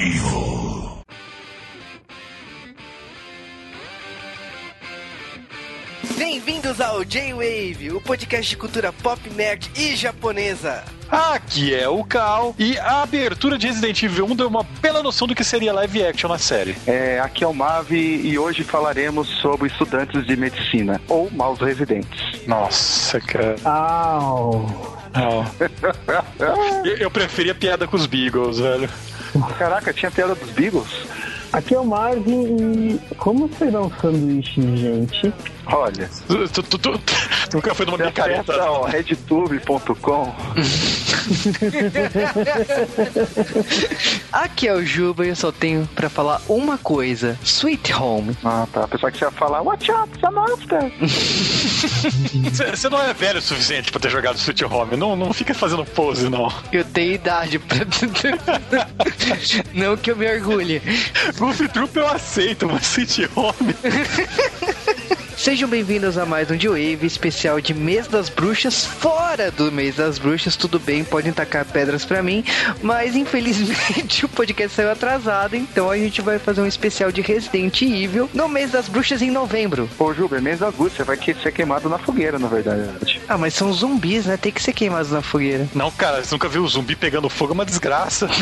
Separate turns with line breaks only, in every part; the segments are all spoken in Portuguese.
Evil.
Bem-vindos ao J-Wave, o podcast de cultura pop, nerd e japonesa.
Aqui é o Cal e a abertura de Resident Evil 1 deu uma bela noção do que seria live action na série.
É, aqui é o Mavi e hoje falaremos sobre estudantes de medicina ou maus residentes.
Nossa, cara.
Au.
Eu, eu preferia piada com os Beagles, velho.
Caraca, tinha piada dos Beagles?
Aqui é o Marvin e como será um sanduíche, gente?
Olha,
Tu, tu, tu, tu nunca foi numa micareta.
acessa ó, redtube.com
Aqui é o Juba e eu só tenho pra falar uma coisa: Sweet Home.
Ah, tá. A pessoa que você ia falar, watch out, it's a monster.
Você não é velho o suficiente pra ter jogado Sweet Home. Não, não fica fazendo pose, não.
Eu tenho idade pra. Não que eu me orgulhe.
Goof Troop eu aceito, mas Sweet Home.
Sejam bem-vindos a mais um J-Wave especial de Mês das Bruxas. Fora do Mês das Bruxas, tudo bem, podem tacar pedras pra mim, mas infelizmente o podcast saiu atrasado, então a gente vai fazer um especial de Resident Evil no Mês das Bruxas em novembro.
Ô, Juba, é mês da Gucci, você vai que- ser queimado na fogueira, na verdade.
Ah, mas são zumbis, né? Tem que ser queimados na fogueira.
Não, cara, você nunca viu o zumbi pegando fogo, é uma desgraça.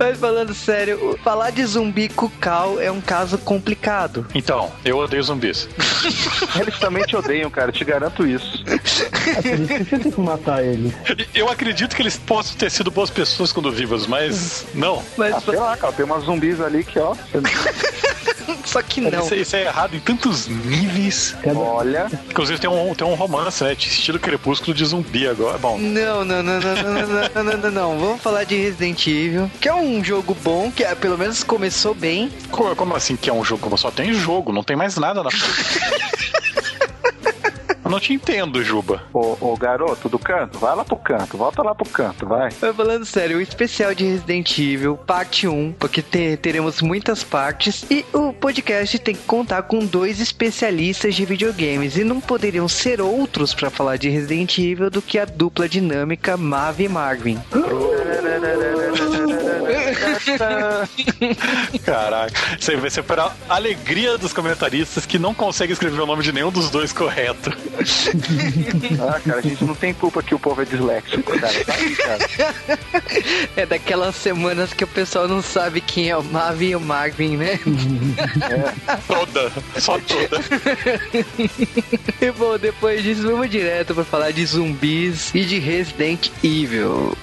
Mas falando sério, falar de zumbi com o Cal é um caso complicado.
Então, eu odeio zumbis.
Eles também te odeiam, cara, te garanto isso.
É por isso que você tem que matar ele.
Eu acredito que eles possam ter sido boas pessoas quando vivos, mas não.
Mas
Ah, sei lá, cara, tem umas zumbis ali que, ó.
só que não.
Isso, isso é errado em tantos níveis.
Olha,
Inclusive tem um, tem um romance, né? Estilo crepúsculo de zumbi agora. Bom,
Não, não, não, não, não, não, não, não, não, não. Vamos falar de Resident Evil, que é um jogo bom, que é, pelo menos começou bem.
co- como assim que é um jogo? Só tem jogo, não tem mais nada na. Eu não te entendo, Juba.
ô, ô garoto do canto, vai lá pro canto, volta lá pro canto, vai.
Mas falando sério, o especial de Resident Evil, parte 1, porque te- teremos muitas partes, e o podcast tem que contar com dois especialistas de videogames, e não poderiam ser outros pra falar de Resident Evil do que a dupla dinâmica Mav e Marvin.
Caraca, isso aí vai ser para a alegria dos comentaristas que não conseguem escrever o nome de nenhum dos dois correto.
Ah, cara, a gente não tem culpa que o povo é disléxico, cara. Tá aí, cara.
É daquelas semanas que o pessoal não sabe quem é o Mav e o Marvin, né?
Toda, só toda.
E bom, depois disso, vamos direto pra falar de zumbis e de Resident Evil.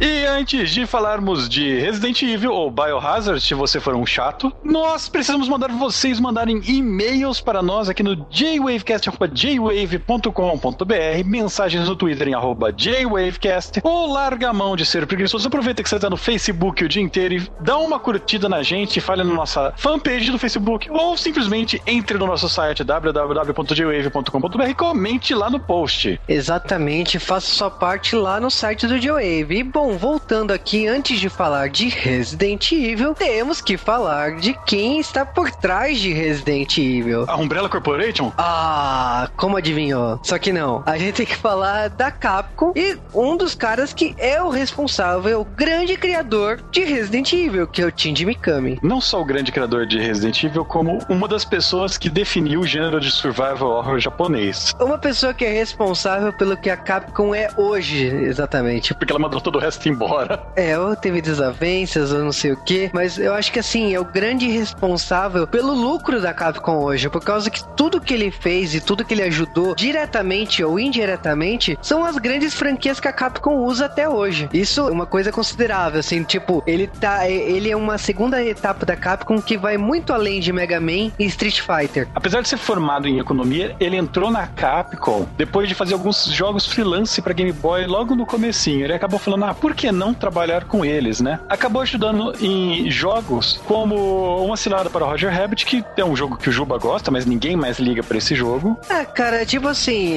E antes de falarmos de Resident Evil ou Biohazard, se você for um chato, nós precisamos mandar vocês mandarem e-mails para nós aqui no jwavecast.jwave.com.br, mensagens no Twitter em arroba jwavecast, ou larga a mão de ser preguiçoso, aproveita que você está no Facebook o dia inteiro e dá uma curtida na gente, fale na nossa fanpage do Facebook, ou simplesmente entre no nosso site www.jwave.com.br e comente lá no post.
Exatamente, faça sua parte lá no site do Joe E bom, voltando aqui, antes de falar de Resident Evil, temos que falar de quem está por trás de Resident Evil.
A Umbrella Corporation?
Ah, como adivinhou? Só que não. A gente tem que falar da Capcom e um dos caras que é o responsável, o grande criador de Resident Evil, que é o Shinji Mikami.
não só o grande criador de Resident Evil, como uma das pessoas que definiu o gênero de survival horror japonês.
Uma pessoa que é responsável pelo que a Capcom é hoje, exatamente.
Porque ela mandou todo o resto embora.
É, ou teve desavenças, ou não sei o que, mas eu acho que assim, é o grande responsável pelo lucro da Capcom hoje, por causa que tudo que ele fez e tudo que ele ajudou, diretamente ou indiretamente, são as grandes franquias que a Capcom usa até hoje. Isso é uma coisa considerável, assim, tipo, ele tá. Ele é uma segunda etapa da Capcom que vai muito além de Mega Man e Street Fighter.
Apesar de ser formado em economia, ele entrou na Capcom depois de fazer alguns jogos freelance pra Game Boy logo no comecinho. Ele acabou falando, ah, por que não não trabalhar com eles, né? Acabou ajudando em jogos como Uma Cilada para Roger Rabbit, que é um jogo que o Juba gosta, mas ninguém mais liga para esse jogo.
Ah, cara, tipo assim,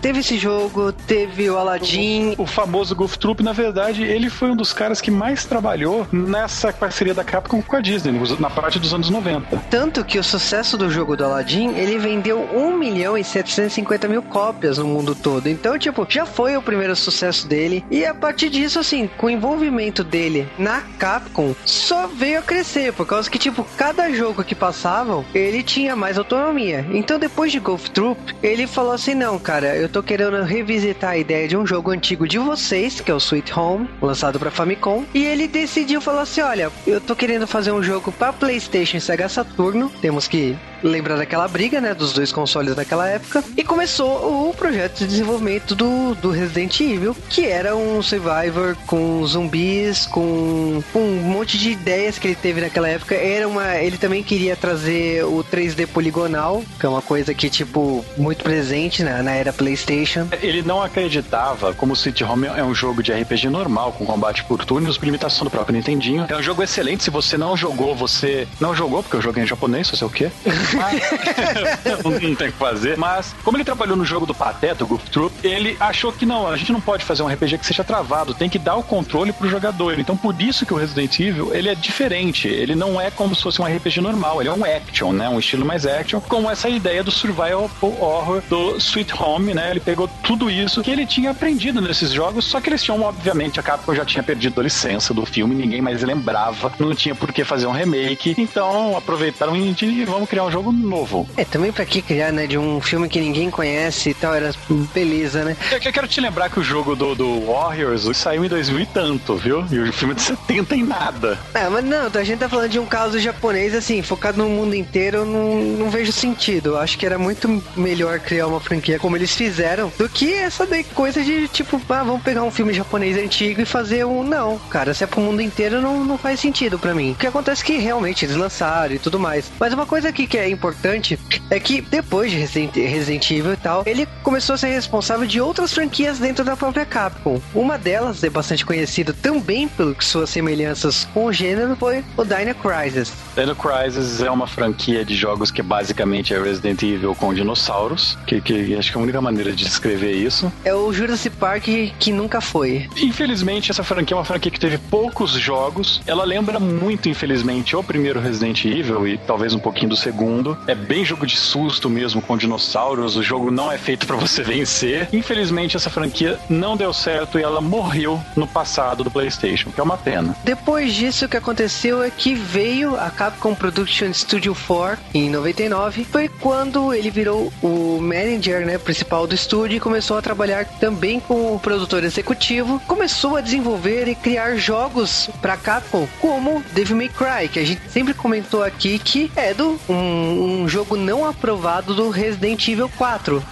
teve esse jogo, teve o Aladdin.
O, o famoso Golf Troop, na verdade, ele foi um dos caras que mais trabalhou nessa parceria da Capcom com a Disney, na parte dos anos 90.
Tanto que o sucesso do jogo do Aladdin, ele vendeu 1 milhão e 750 mil cópias no mundo todo. Então, tipo, já foi o primeiro sucesso dele. E a partir disso, assim, com o envolvimento dele na Capcom, só veio a crescer. Por causa que, tipo, cada jogo que passavam, ele tinha mais autonomia. Então, depois de Golf Troop, ele falou assim: não, cara, eu tô querendo revisitar a ideia de um jogo antigo de vocês, que é o Sweet Home, lançado para Famicom. E ele decidiu falar assim: olha, eu tô querendo fazer um jogo para PlayStation Sega Saturno. Temos que lembrar daquela briga, né, dos dois consoles naquela época, e começou o projeto de desenvolvimento do, do Resident Evil, que era um survivor com zumbis, com, com um monte de ideias que ele teve naquela época. Era uma, ele também queria trazer o 3D poligonal, que é uma coisa que tipo muito presente na, na era PlayStation.
Ele não acreditava como o City Home é um jogo de RPG normal, com combate por turnos, por limitação do próprio Nintendinho. É um jogo excelente. Se você não jogou, você não jogou porque eu joguei em japonês, sei o quê. Não, não tem o que fazer. Mas, como ele trabalhou no jogo do Pateta, o Goof Troop, ele achou que não, a gente não pode fazer um RPG que seja travado, tem que dar o controle pro jogador. Então, por isso que o Resident Evil, ele é diferente. Ele não é como se fosse um RPG normal, ele é um action, né? Um estilo mais action, com essa ideia do survival horror do Sweet Home, né? Ele pegou tudo isso que ele tinha aprendido nesses jogos, só que eles tinham, obviamente, a Capcom já tinha perdido a licença do filme, ninguém mais lembrava, não tinha por que fazer um remake. Então, aproveitaram e vamos criar um jogo jogo novo.
É, também pra que criar, né? De um filme que ninguém conhece e tal, era beleza, né?
Eu, eu quero te lembrar que o jogo do, do Warriors saiu em 2000 e tanto, viu? E o filme de 70 em nada.
É, mas não, a gente tá falando de um caso japonês, assim, focado no mundo inteiro, eu não, não vejo sentido. Eu acho que era muito melhor criar uma franquia como eles fizeram do que essa coisa de tipo, ah, vamos pegar um filme japonês antigo e fazer um. Não, cara, se é pro mundo inteiro, não, não faz sentido para mim. O que acontece é que realmente eles lançaram e tudo mais. Mas uma coisa aqui que é importante é que depois de Resident, Evil e tal, ele começou a ser responsável de outras franquias dentro da própria Capcom. Uma delas, é bastante conhecida também por suas semelhanças com o gênero, foi o Dino Crisis.
Dino Crisis é uma franquia de jogos que basicamente é Resident Evil com dinossauros, que, que acho que é a única maneira de descrever isso.
É o Jurassic Park que nunca foi.
Infelizmente, essa franquia é uma franquia que teve poucos jogos. Ela lembra muito, infelizmente, o primeiro Resident Evil e talvez um pouquinho do segundo. É bem jogo de susto mesmo, com dinossauros. O jogo não é feito para você vencer. Infelizmente, essa franquia não deu certo e ela morreu no passado do PlayStation, que é uma pena.
Depois disso, o que aconteceu é que veio a Capcom Production Studio 4 em 99. Foi quando ele virou o manager né, principal do estúdio e começou a trabalhar também com o produtor executivo. Começou a desenvolver e criar jogos para Capcom, como Devil May Cry, que a gente sempre comentou aqui que é do um um jogo não aprovado do Resident Evil 4,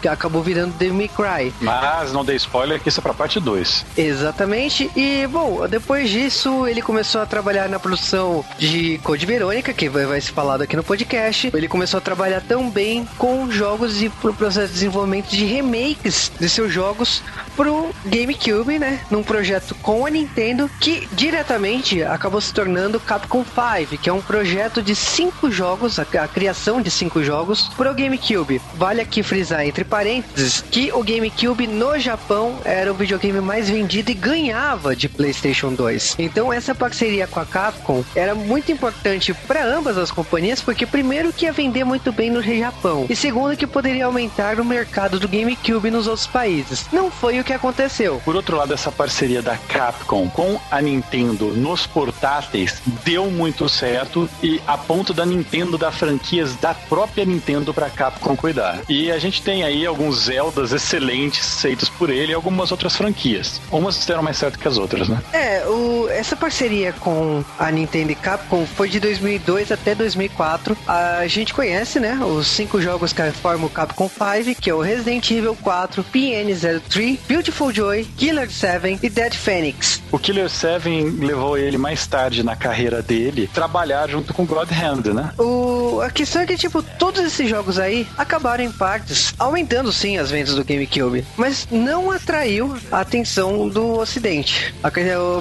que acabou virando Devil May Cry.
Mas não dei spoiler que isso é pra parte 2.
Exatamente. E, bom, depois disso, ele começou a trabalhar na produção de Code Verônica, que vai, vai ser falado aqui no podcast. Ele começou a trabalhar também com jogos e pro processo de desenvolvimento de remakes de seus jogos pro GameCube, né? Num projeto com a Nintendo que diretamente acabou se tornando Capcom 5, que é um projeto de cinco jogos, a, a criação de cinco jogos pro GameCube. Vale aqui frisar entre parênteses que o GameCube no Japão era o videogame mais vendido e ganhava de PlayStation 2. Então essa parceria com a Capcom era muito importante para ambas as companhias, porque primeiro que ia vender muito bem no Japão e segundo que poderia aumentar o mercado do GameCube nos outros países. Não foi o que aconteceu.
Por outro lado, essa parceria da Capcom com a Nintendo nos portáteis deu muito certo e a ponto da Nintendo dar franquias da própria Nintendo para Capcom cuidar. E a gente tem aí alguns Zeldas excelentes feitos por ele e algumas outras franquias. Umas deram mais certo que as outras, né?
É, o, essa parceria com a Nintendo e Capcom foi foi de 2002 até 2004. A gente conhece, né, os cinco jogos que formam o Capcom 5, que é o Resident Evil 4, PN03, Beautiful Joy, Killer 7 e Dead Phoenix.
O Killer 7 levou ele mais tarde na carreira dele trabalhar junto com God Hand, né?
O... A questão é que, tipo, todos esses jogos aí acabaram em partes, aumentando sim as vendas do GameCube, mas não atraiu a atenção do ocidente.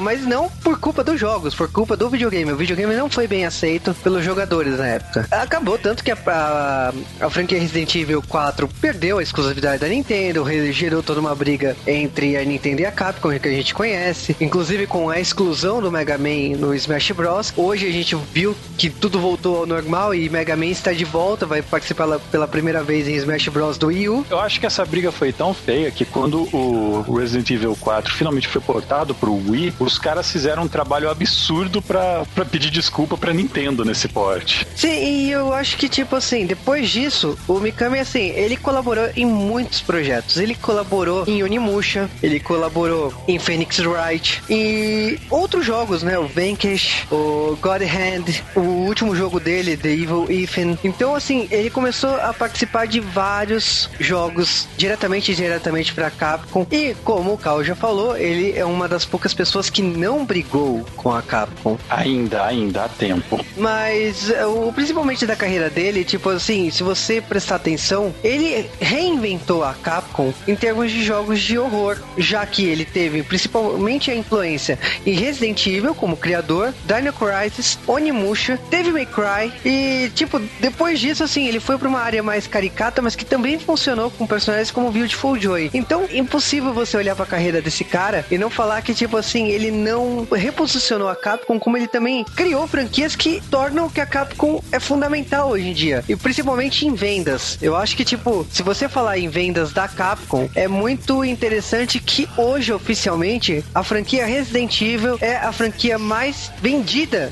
Mas não por culpa dos jogos, por culpa do videogame. O videogame não foi bem aceito pelos jogadores na época. Acabou tanto que a, a, a franquia Resident Evil 4 perdeu a exclusividade da Nintendo, gerou toda uma briga entre a Nintendo e a Capcom, que a gente conhece, inclusive com a exclusão do Mega Man no Smash Bros. Hoje a gente viu que tudo voltou ao normal e Mega Man está de volta, vai participar pela primeira vez em Smash Bros. do Wii U.
Eu acho que essa briga foi tão feia que quando o Resident Evil 4 finalmente foi portado pro Wii, os caras fizeram um trabalho absurdo para pedir desculpa pra Nintendo nesse porte.
Sim, e eu acho que, tipo assim, depois disso, o Mikami, assim, ele colaborou em muitos projetos. Ele colaborou em Onimusha, ele colaborou em Phoenix Wright e outros jogos, né? O Vanquish, o God Hand, o último jogo dele, The Evil Ethan. Então, assim, ele começou a participar de vários jogos diretamente e diretamente pra Capcom. E, como o Cal já falou, ele é uma das poucas pessoas que não brigou com a Capcom.
Ainda, ainda há tempo.
Mas, o, principalmente da carreira dele, tipo assim, se você prestar atenção, ele reinventou a Capcom em termos de jogos de horror, já que ele teve principalmente a influência em Resident Evil como criador, Dino Crisis, Onimusha, Devil May Cry e, tipo, depois disso, assim, ele foi para uma área mais caricata, mas que também funcionou com personagens como Beautiful Joy. Então, impossível você olhar para a carreira desse cara e não falar que, tipo assim, ele não reposicionou a Capcom como ele também criou franquias que tornam que a Capcom é fundamental hoje em dia. E principalmente em vendas. Eu acho que, tipo, se você falar em vendas da Capcom, é muito interessante que hoje, oficialmente, a franquia Resident Evil é a franquia mais vendida,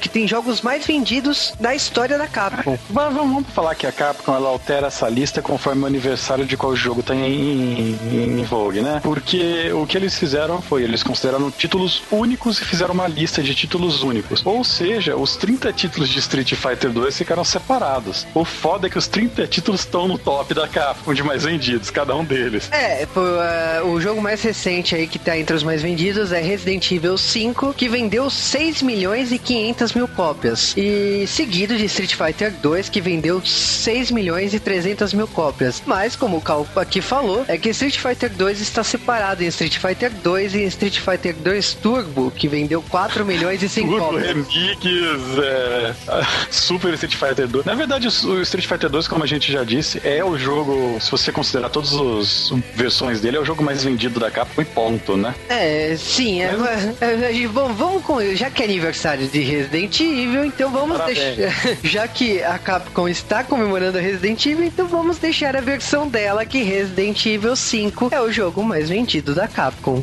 que tem jogos mais vendidos da história da Capcom.
Mas vamos falar que a Capcom ela altera essa lista conforme o aniversário de qual jogo tá em, em, em vogue, né? Porque o que eles fizeram foi, eles consideraram títulos únicos e fizeram uma lista de títulos únicos. Ou seja, os 30 títulos de Street Fighter 2 ficaram separados. O foda é que os 30 títulos estão no top da Capcom de mais vendidos, cada um deles.
É, uh, o jogo mais recente aí que tá entre os mais vendidos é Resident Evil 5, que vendeu 6 milhões e 500 mil cópias. E seguido de Street Fighter 2, que vendeu 6 milhões e 300 mil cópias. Mas, como o Cal aqui falou, é que Street Fighter 2 está separado em Street Fighter 2 e Street Fighter 2 Turbo, que vendeu 4 milhões e 100
Turbo Remix, é, Super Street Fighter 2. Na verdade, o Street Fighter 2, como a gente já disse, é o jogo, se você considerar todas as versões dele, é o jogo mais vendido da Capcom e ponto, né?
É, sim. É, é, vamos, vamos com. Já que é aniversário de Resident Evil, então vamos Parabéns. deixar. Já que a Capcom está comemorando a Resident Evil, então vamos deixar a versão dela que Resident Evil 5 é o jogo mais vendido da Capcom.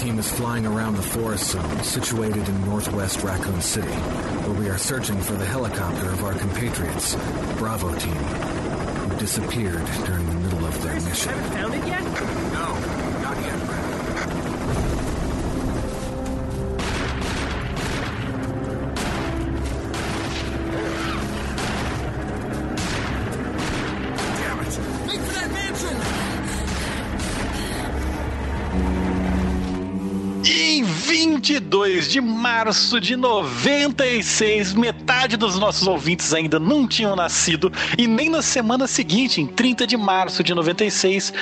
Team is flying around the forest zone situated in northwest Raccoon City, where we are searching for the helicopter of our compatriots, Bravo Team, who disappeared during the middle of their mission.
Haven't found it yet?
De março de 96, metade dos nossos ouvintes ainda não tinham nascido, e nem na semana seguinte, em 30 de março de 96,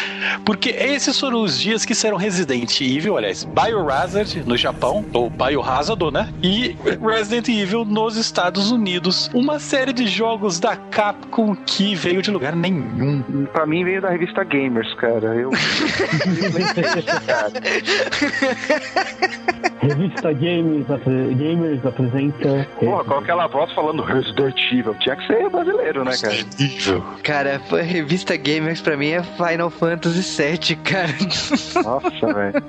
porque esses foram os dias que serão Resident Evil, aliás, Biohazard no Japão, ou Biohazard, né? E Resident Evil nos Estados Unidos. Uma série de jogos da Capcom que veio de lugar nenhum.
Pra mim veio da revista Gamers, cara. Eu.
Revista Gamers, apre- Gamers apresenta.
Porra, com aquela voz falando Resident Evil. Tinha que ser brasileiro, né, cara?
Nível.
Cara, a revista Gamers pra mim é Final Fantasy VII, cara.
Nossa, velho.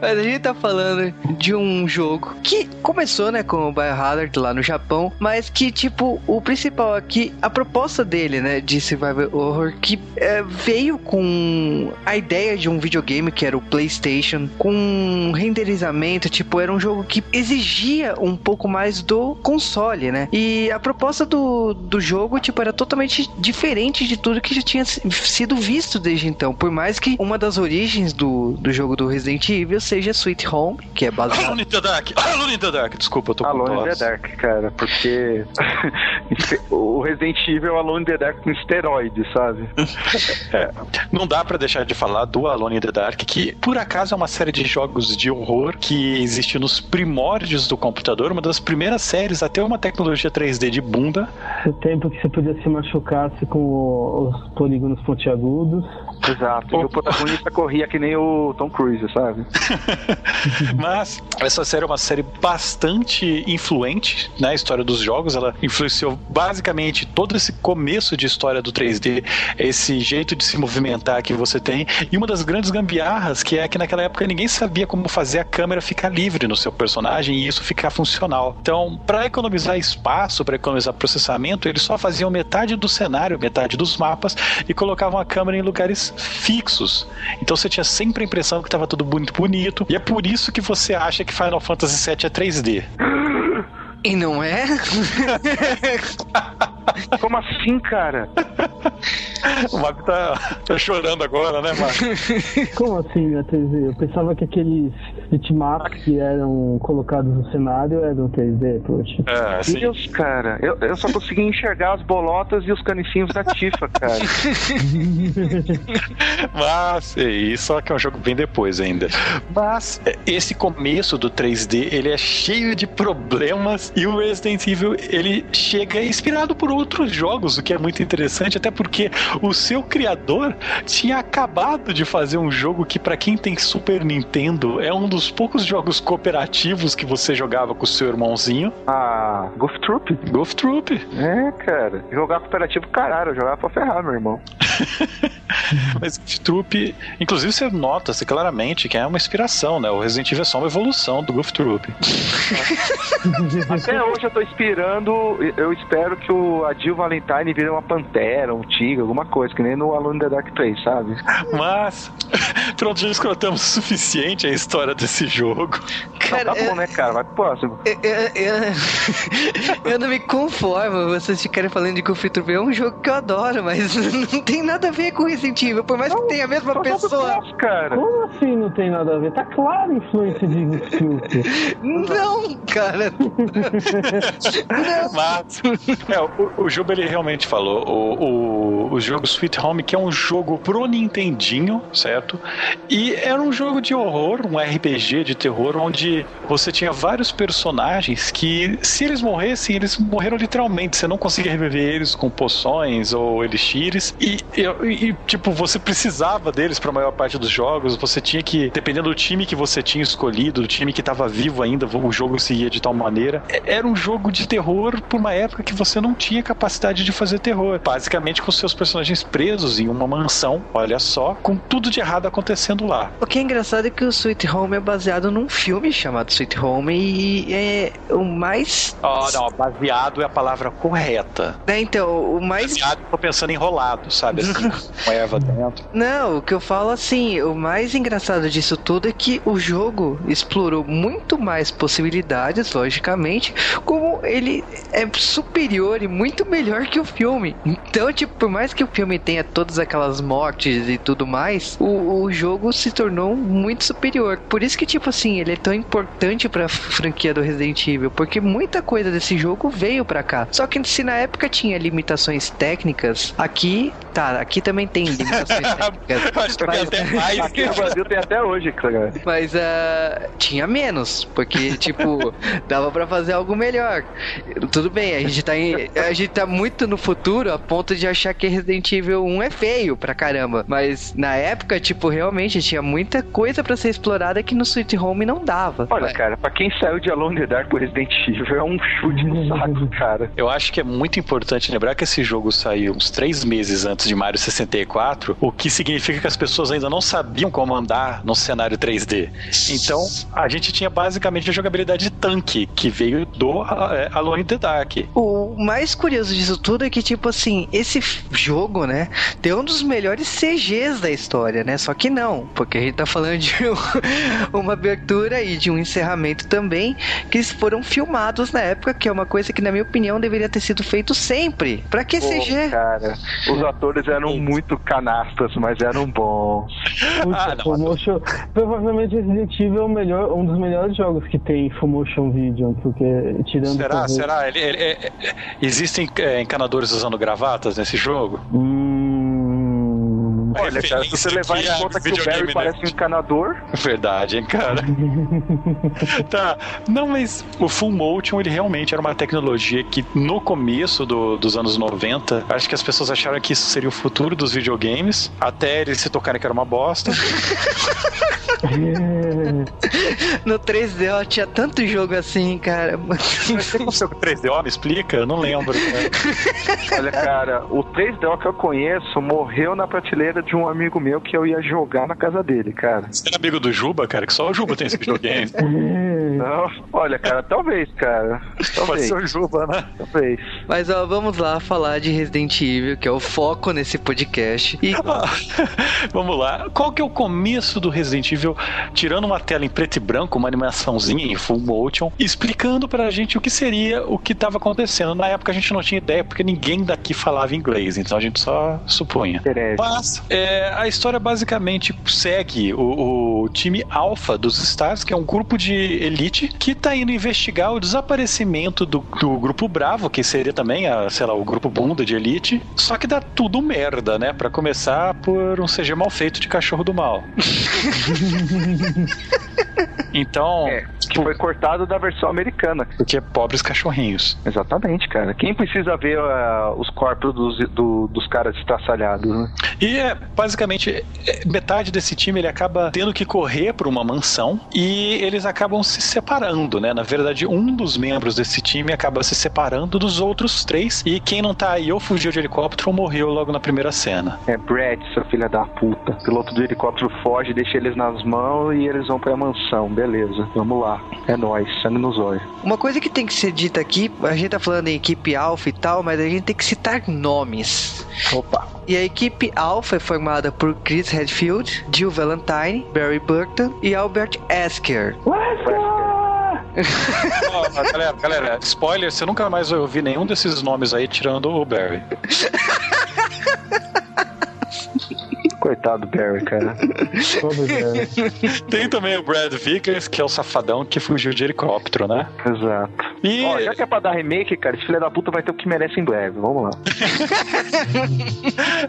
Mas a gente tá falando de um jogo que começou, né, com o Biohazard lá no Japão, mas que, tipo, o principal aqui, a proposta dele, né, de Survival Horror, que é, veio com a ideia de um videogame que era o PlayStation, com um renderizamento, tipo, era um jogo que exigia um pouco mais do console, né? E a proposta do, do jogo, tipo, era totalmente diferente de tudo que já tinha si- sido visto desde então. Por mais que uma das origens do, do jogo do Resident Evil seja Sweet Home, que é baseado.
Alone in the Dark! Alone in the Dark! Desculpa, eu tô com
Alone in the. Dark, cara, porque o Resident Evil é Alone in the Dark com esteroide, sabe?
É, não dá pra deixar de falar do Alone in the Dark, que por acaso é uma série de jogos de horror que existe nos primórdios do computador, uma das primeiras séries a ter uma tecnologia 3D de bunda.
O tempo que você podia se machucasse com os polígonos pontiagudos.
Exato. E o protagonista corria que nem o Tom Cruise, sabe?
Mas essa série é uma série bastante influente na história dos jogos. Ela influenciou basicamente todo esse começo de história do 3D, esse jeito de se movimentar que você tem. E uma das grandes gambiarras que é que naquela época ninguém sabia como fazer a câmera ficar livre no seu personagem e isso ficar funcional. Então, para economizar espaço, para economizar processamento, eles só faziam metade do cenário, metade dos mapas e colocavam a câmera em lugares fixos. Então você tinha sempre a impressão que estava tudo muito bonito. E é por isso que você acha que Final Fantasy VII é 3D.
E não é?
Como assim, cara?
O Marco tá, tá chorando agora, né, Marco?
Como assim na TV? Eu pensava que aqueles bitmaps que eram colocados no cenário eram 3D, poxa.
É, assim.
Deus, cara. Eu, eu só consegui enxergar as bolotas e os canicinhos da Tifa, cara.
Mas, é isso, só que é um jogo bem depois ainda. Mas, é, esse começo do 3D, ele é cheio de problemas e o Resident Evil, ele chega inspirado por outros jogos, o que é muito interessante, até porque o seu criador tinha acabado de fazer um jogo que, pra quem tem Super Nintendo, é um dos poucos jogos cooperativos que você jogava com o seu irmãozinho,
Ah, Goof Troop?
Golf Troop.
É, cara. Jogar cooperativo, caralho. Eu jogava pra ferrar, meu irmão.
Mas Golf Troop, inclusive você nota-se claramente que é uma inspiração, né? O Resident Evil é só uma evolução do Golf Troop.
Até hoje eu tô inspirando. Eu espero que o a Jill Valentine vire uma pantera, um tigre, alguma coisa, que nem no in the Dark 3, sabe?
Mas, pronto, já escrotamos o suficiente a história desse jogo.
Cara,
tá bom,
eu,
né, cara? Vai pro próximo.
eu, eu- eu não me conformo vocês ficarem falando de Goof Troop. É um jogo que eu adoro, mas não tem nada a ver com Resident Evil, por mais que tenha a mesma pessoa.
Nossa, cara.
Como assim não tem nada a ver? Tá claro a influência de
Não, cara. Não.
Mas, é, o, o Juba ele realmente falou, o, o, o jogo Sweet Home, que é um jogo pro Nintendinho, certo? E era um jogo de horror, um RPG de terror, onde você tinha vários personagens que, se eles morressem, eles morreram literalmente. Você não conseguia reviver eles com poções ou elixires. E, e- e, tipo, você precisava deles pra maior parte dos jogos. Você tinha que, dependendo do time que você tinha escolhido, do time que tava vivo ainda, o jogo seguia de tal maneira. É- Era um jogo de terror por uma época que você não tinha capacidade de fazer terror. Basicamente com seus personagens presos em uma mansão, olha só, com tudo de errado acontecendo lá.
O que é engraçado é que o Sweet Home é baseado num filme chamado Sweet Home e é o mais.
Oh, não, baseado é a palavra correta.
Né, então, o mais.
Baseado, tô pensando enrolado, sabe? Assim, com erva dentro.
Não, o que eu falo assim, o mais engraçado disso tudo é que o jogo explorou muito mais possibilidades, logicamente, como ele é superior e muito melhor que o filme. Então, tipo, por mais que o filme tenha todas aquelas mortes e tudo mais, o, o jogo se tornou muito superior. Por isso que, tipo assim, ele é tão importante pra franquia do Resident Evil, porque muita coisa desse jogo veio pra cá. Só que se na época tinha limitações técnicas, aqui, tá, aqui também tem limitações técnicas.
Acho que
Mas-
até mais.
Aqui no Brasil tem até hoje, cara.
mas ah, tinha menos, porque, tipo, dava pra fazer algo melhor. Tudo bem, a gente, tá em, a gente tá muito no futuro a ponto de achar que Resident Evil 1 é feio pra caramba. Mas na época, tipo, realmente tinha muita coisa pra ser explorada que no Sweet Home não dava.
Olha, cara, pra quem saiu de Alone in the Dark por Resident Evil, é um chute no saco, cara.
Eu acho que é muito importante lembrar que esse jogo saiu uns três meses antes de Mario 64, o que significa que as pessoas ainda não sabiam como andar no cenário 3D. Então, a gente tinha basicamente a jogabilidade de tanque, que veio do é, Alone in the Dark.
O mais curioso disso tudo é que, tipo assim, esse jogo, né, tem um dos melhores CGs da história, né? Só que não, porque a gente tá falando de um- uma abertura e de um encerramento também que foram filmados na época, que é uma coisa que, na minha opinião, deveria ter sido feito sempre. Pra que
Pô,
CG?
cara, os atores eram muito canastas, mas eram bons.
Puta,
Ah,
motion. Provavelmente Resident Evil é o melhor, um dos melhores jogos que tem full motion video, porque tirando.
Será? Será? Ele- ele- é- é- é, encanadores usando gravatas nesse jogo?
Hum.
Olha, cara, se você levar em conta que o Barry parece um encanador,
Verdade, hein, cara? tá. Não, mas o Full Motion, ele realmente era uma tecnologia que no começo do- dos anos 90, acho que as pessoas acharam que isso seria o futuro dos videogames, até eles se tocarem que era uma bosta.
No 3D ó, tinha tanto jogo assim, cara.
Você conseguiu 3DO? Me explica? Eu não lembro. né?
olha, cara, o 3DO que eu conheço morreu na prateleira de um amigo meu que eu ia jogar na casa dele, cara.
Você é amigo do Juba, cara? Que só o Juba tem esse videogame.
Não, olha, cara, talvez, cara.
Pode
Talvez,
ser o Juba, né?
talvez.
Mas ó, vamos lá falar de Resident Evil, que é o foco nesse podcast. E
Ah, Vamos lá. Qual que é o começo do Resident Evil, tirando uma tela em preto e branco, uma animaçãozinha em full motion, explicando pra gente o que seria o que estava acontecendo. Na época a gente não tinha ideia, porque ninguém daqui falava inglês, então a gente só supunha. Mas é, a história basicamente segue o, o time Alpha dos Stars, que é um grupo de elite que tá indo investigar o desaparecimento do, do grupo Bravo, que seria também, a, sei lá, o grupo Bunda de elite. Só que dá tudo merda, né? Pra começar por um CG mal feito de cachorro do mal. então,
É, que foi cortado da versão americana.
porque pobres cachorrinhos.
Exatamente, cara. Quem precisa ver ah, os corpos dos, do- dos caras estraçalhados, né?
E é, basicamente, é, metade desse time ele acaba tendo que correr para uma mansão e eles acabam se separando, né? Na verdade, um dos membros desse time acaba se separando dos outros três e quem não tá aí ou fugiu de helicóptero ou morreu logo na primeira cena.
É Brad, seu filho da puta. O piloto do helicóptero foge, deixa eles nas mãos e eles vão pra mansão. Beleza, vamos lá. É nóis, sangue nos olhos.
uma coisa que tem que ser dita aqui, a gente tá falando em equipe Alpha e tal, mas a gente tem que citar nomes.
Opa.
E a equipe Alpha é formada por Chris Redfield, Jill Valentine, Barry Burton e Albert Esker.
Ó, galera, galera, spoiler, você nunca mais vai ouvir nenhum desses nomes aí tirando o Barry.
Coitado do Barry, cara.
Barry.
Tem também o Brad Vickers, que é o safadão que fugiu de helicóptero, né?
Exato.
E
Ó, já que é pra dar remake, cara, esse filho da puta vai ter o que merece em breve. Vamos lá.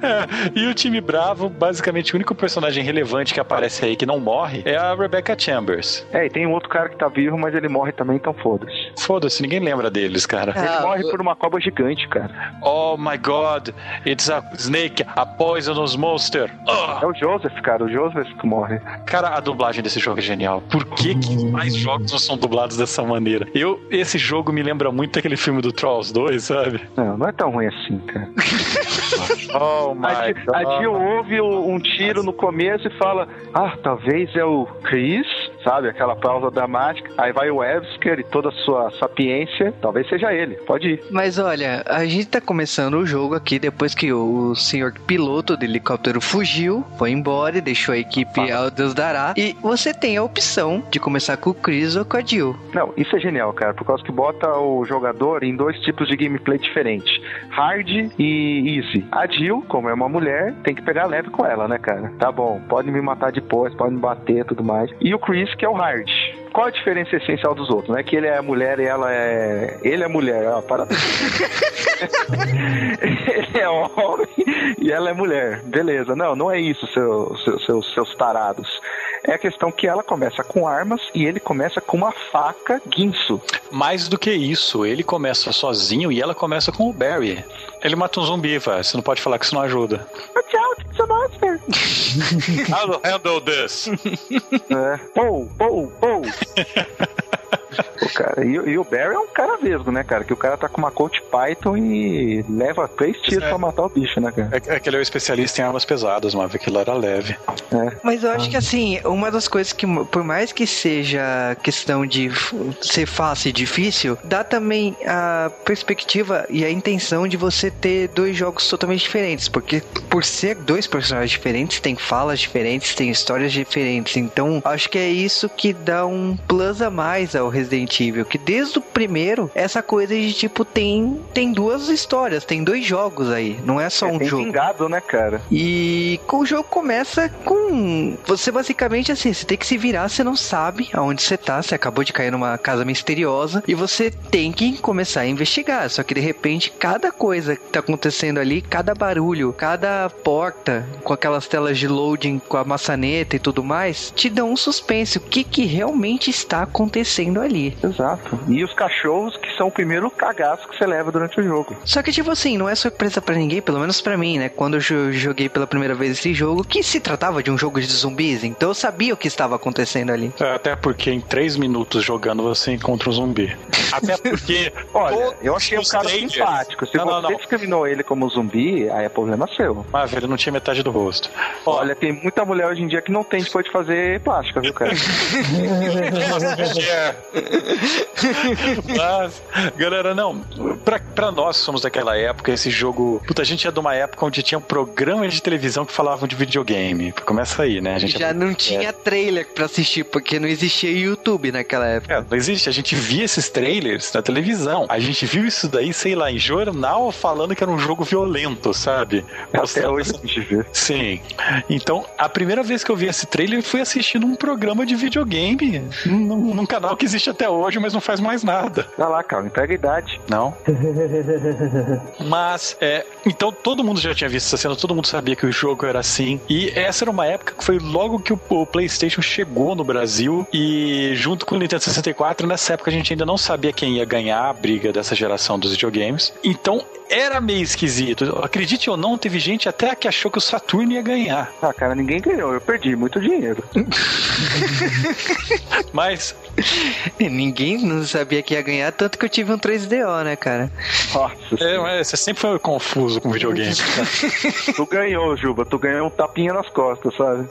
É, e o time Bravo, basicamente, o único personagem relevante que aparece aí que não morre é a Rebecca Chambers.
É, e tem um outro cara que tá vivo, mas ele morre também, então foda-se.
Foda-se, ninguém lembra deles, cara.
Ele
Ah,
morre
o-
por uma cobra gigante, cara.
Oh my god, it's a snake, a poisonous monster.
É o Joseph, cara, o Joseph que morre.
Cara, a dublagem desse jogo é genial. Por que, que mais jogos não são dublados dessa maneira? Eu, esse jogo me lembra muito aquele filme do Trolls 2, sabe?
Não, não é tão ruim assim, cara.
Oh my
A, Di- a Jill ouve um tiro no começo e fala: Ah, talvez é o Chris, sabe? Aquela pausa dramática. Aí vai o Wesker e toda a sua sapiência. Talvez seja ele, pode ir.
Mas olha, a gente tá começando o jogo aqui depois que o senhor piloto do helicóptero fugiu, foi embora e deixou a equipe ao Deus dará. E você tem a opção de começar com o Chris ou com a Jill.
Não, isso é genial, cara, por causa que bota o jogador em dois tipos de gameplay diferentes: hard e easy. A Jill, como é uma mulher, tem que pegar leve com ela, né, cara? Tá bom, pode me matar depois, pode me bater tudo mais. E o Chris, que é o hard. Qual a diferença essencial dos outros? Não é que ele é mulher e ela é. Ele é mulher, ó, para. ele é homem e ela é mulher. Beleza. Não, não é isso, seu, seu- seus, seus tarados. É a questão que ela começa com armas e ele começa com uma faca guinso.
Mais do que isso, ele começa sozinho e ela começa com o Barry. Ele mata um zumbi, velho. Você não pode falar que isso não ajuda.
Watch out, it's a monster!
I'll handle this.
é. Pou, pou, pou! Pô, cara, e, e, o Barry é um cara vesgo, né, cara? Que o cara tá com uma Colt Python e leva três tiros é. pra matar o bicho, né, cara?
É, é que ele é um especialista em armas pesadas, mas aquilo era leve.
É. Mas eu acho que, assim, uma das coisas que, por mais que seja questão de ser fácil e difícil, dá também a perspectiva e a intenção de você ter dois jogos totalmente diferentes. Porque por ser dois personagens diferentes, tem falas diferentes, tem histórias diferentes. Então, acho que é isso que dá um plus a mais ao Resident Evil, que desde o primeiro, essa coisa de tipo, tem, tem duas histórias, tem dois jogos aí, não é só
é,
um
tem
jogo.
Vingado, né, cara?
E o jogo começa com você basicamente assim, você tem que se virar, você não sabe aonde você tá, você acabou de cair numa casa misteriosa e você tem que começar a investigar. Só que de repente, cada coisa que tá acontecendo ali, cada barulho, cada porta com aquelas telas de loading com a maçaneta e tudo mais, te dão um suspense. O que que realmente está acontecendo ali? ali.
Exato. E os cachorros que são o primeiro cagaço que você leva durante o jogo.
Só que, tipo assim, não é surpresa para ninguém, pelo menos para mim, né? Quando eu joguei pela primeira vez esse jogo, que se tratava de um jogo de zumbis, então eu sabia o que estava acontecendo ali.
É, até porque em três minutos jogando você encontra um zumbi. Até porque.
Olha, eu achei um cara trailers... simpático. Se não, você não, não. discriminou ele como zumbi, aí é problema seu.
Mas ele não tinha metade do rosto.
Olha, tem muita mulher hoje em dia que não tem depois de fazer plástica, viu, cara?
Mas, galera, não. Pra, pra nós somos daquela época, esse jogo. Puta, a gente é de uma época onde tinha um programa de televisão que falavam de videogame. Começa aí, né? A gente
Já é... não tinha trailer pra assistir, porque não existia YouTube naquela época.
É, não existe. A gente via esses trailers na televisão. A gente viu isso daí, sei lá, em jornal falando que era um jogo violento, sabe?
Até hoje a gente vê.
Sim. Então, a primeira vez que eu vi esse trailer foi assistindo um programa de videogame num, num canal que existe até hoje, mas não faz mais nada.
Vai lá, cara, entrega a idade.
Não. mas, é, então todo mundo já tinha visto essa cena, todo mundo sabia que o jogo era assim. E essa era uma época que foi logo que o, o PlayStation chegou no Brasil e junto com o Nintendo 64, nessa época a gente ainda não sabia quem ia ganhar a briga dessa geração dos videogames. Então era meio esquisito. Acredite ou não, teve gente até que achou que o Saturno ia ganhar.
Ah, cara, ninguém ganhou. Eu perdi muito dinheiro.
Mas.
ninguém não sabia que ia ganhar, tanto que eu tive um 3DO, né, cara?
Nossa. É, mas você sempre foi confuso com videogame.
tu ganhou, Juba. Tu ganhou um tapinha nas costas, sabe?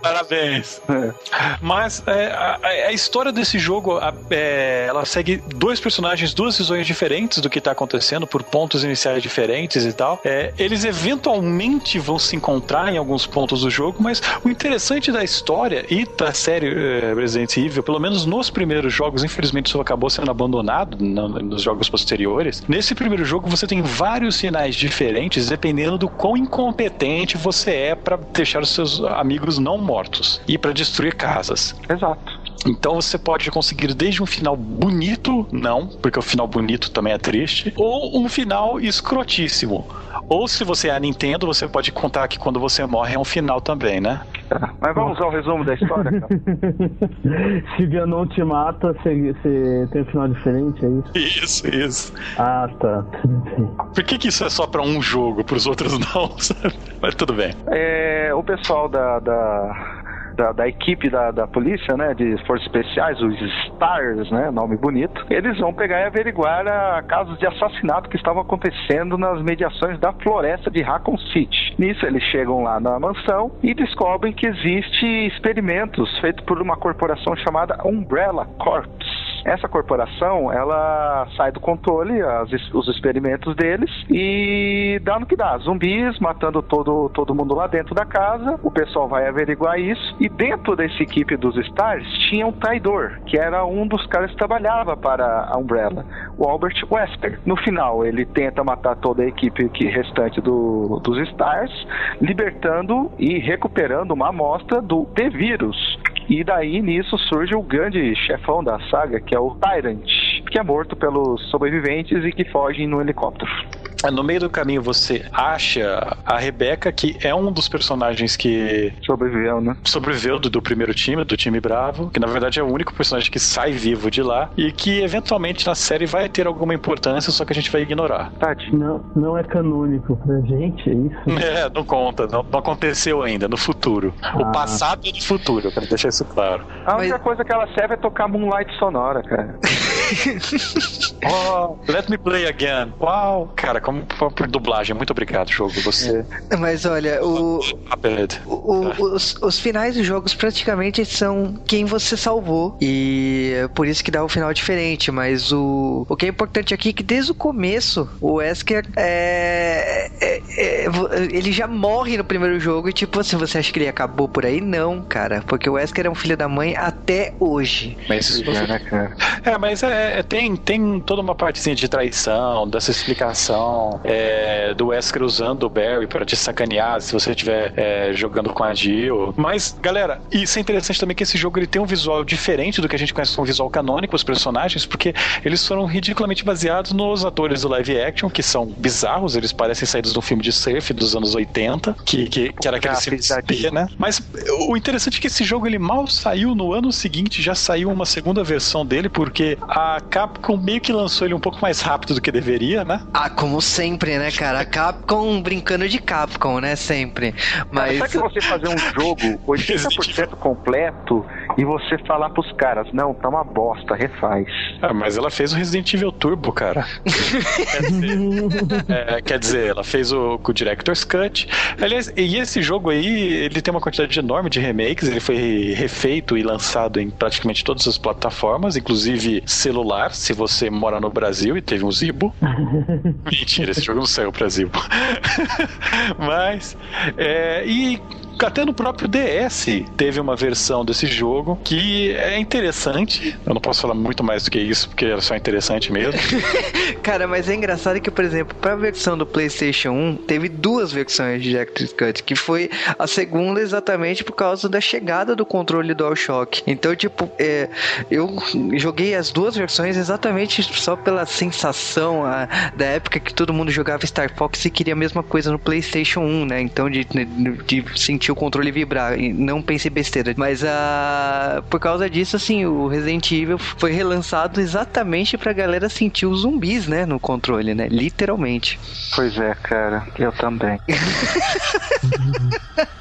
Parabéns. É. Mas é, a, a, história desse jogo, a, é, ela segue dois personagens, duas visões diferentes do que tá acontecendo por pontos iniciais iniciais diferentes e tal. É, eles eventualmente vão se encontrar em alguns pontos do jogo, mas o interessante da história e da série é, Resident Evil, pelo menos nos primeiros jogos, infelizmente isso acabou sendo abandonado no, nos jogos posteriores. Nesse primeiro jogo você tem vários sinais diferentes dependendo do quão incompetente você é para deixar os seus amigos não mortos e para destruir casas.
Exato.
Então você pode conseguir desde um final bonito, não, porque o final bonito também é triste, ou um final escrotíssimo. Ou se você é a Nintendo, você pode contar que quando você morre é um final também, né?
Mas vamos ao resumo da história, cara.
se Ganon te mata, você, você tem um final diferente, é isso?
Isso, isso.
Ah, tá.
Por que, que isso é só pra um jogo, pros outros não? Mas tudo bem.
É, o pessoal da, da da, da equipe da, da polícia, né, de forças especiais, os STARS, né, nome bonito, eles vão pegar e averiguar a, casos de assassinato que estavam acontecendo nas mediações da floresta de Raccoon City. Nisso eles chegam lá na mansão e descobrem que existe experimentos feitos por uma corporação chamada Umbrella Corps. Essa corporação, ela sai do controle, as, os experimentos deles, e dá no que dá. Zumbis matando todo, todo mundo lá dentro da casa, o pessoal vai averiguar isso, e dentro dessa equipe dos Stars tinha um traidor, que era um dos caras que trabalhava para a Umbrella, o Albert Wesker. No final, ele tenta matar toda a equipe que, restante do, dos Stars, libertando e recuperando uma amostra do T-Vírus, e daí nisso surge o grande chefão da saga, que é o Tyrant, que é morto pelos sobreviventes e que fogem no helicóptero.
É, no meio do caminho você acha a Rebeca, que é um dos personagens que
Sobreviveu, né?
sobreviveu do, do primeiro time, do time Bravo, que na verdade é o único personagem que sai vivo de lá e que eventualmente na série vai ter alguma importância, só que a gente vai ignorar.
Tadinho.
Não, não é canônico pra gente, é isso?
É, não conta, não, não aconteceu ainda, no futuro. O
Ah.
passado é no futuro, quero deixar isso claro.
A
Mas-
única coisa que ela serve é tocar Moonlight sonora, cara.
Oh, let me play again. Uau! Cara, como por, dublagem, muito obrigado, jogo. Você.
Mas olha, o,
Cuphead.
o- os, os finais dos jogos praticamente são quem você salvou. E é por isso que dá um final diferente. Mas o, o que é importante aqui é que desde o começo, o Wesker é, é- é- ele já morre no primeiro jogo. E tipo assim, você acha que ele acabou por aí? Não, cara. Porque o Wesker é um filho da mãe até hoje.
Mas isso
É, né, cara?
É, mas é, é- tem, tem toda uma partezinha de traição, dessa explicação é, do Wesker usando o Barry pra te sacanear se você estiver é, jogando com a Jill. Mas, galera, isso é interessante também que esse jogo ele tem um visual diferente do que a gente conhece como visual canônico, os personagens, porque eles foram ridiculamente baseados nos atores do live action, que são bizarros, eles parecem saídos de um filme de surf dos anos 80, que, que, que era aquele. B, né? Mas o interessante é que esse jogo ele mal saiu no ano seguinte, já saiu uma segunda versão dele, porque a Capcom meio que lançou ele um pouco mais rápido do que deveria, né?
Ah, como sempre, né, cara? A Capcom brincando de Capcom, né? Sempre. Mas.
Sabe que você fazer um jogo 80% completo e você falar pros caras, não, tá uma bosta, refaz.
Ah, mas ela fez o Resident Evil Turbo, cara. quer, dizer, é, quer dizer, ela fez o, com o Director's Cut. Aliás, e esse jogo aí, ele tem uma quantidade enorme de remakes, ele foi refeito e lançado em praticamente todas as plataformas, inclusive celular, se você mora no Brasil e teve um Zibo. Mentira, esse jogo não saiu pra Zibo. Mas, é, e até no próprio DS teve uma versão desse jogo que é interessante. Eu não posso falar muito mais do que isso, porque era só interessante mesmo.
Cara, mas é engraçado que, por exemplo, pra versão do PlayStation 1, teve duas versões de Director's Cut, que foi a segunda exatamente por causa da chegada do controle DualShock. Então, tipo, é, eu joguei as duas versões exatamente só pela sensação a, da época que todo mundo jogava Star Fox e queria a mesma coisa no PlayStation 1, né? Então, de, de sentir o controle vibrar. E não pensei besteira. Mas a, por causa disso, assim, o Resident Evil foi relançado exatamente pra galera sentir os zumbis, né? No controle, né? Literalmente.
Pois é, cara, eu também.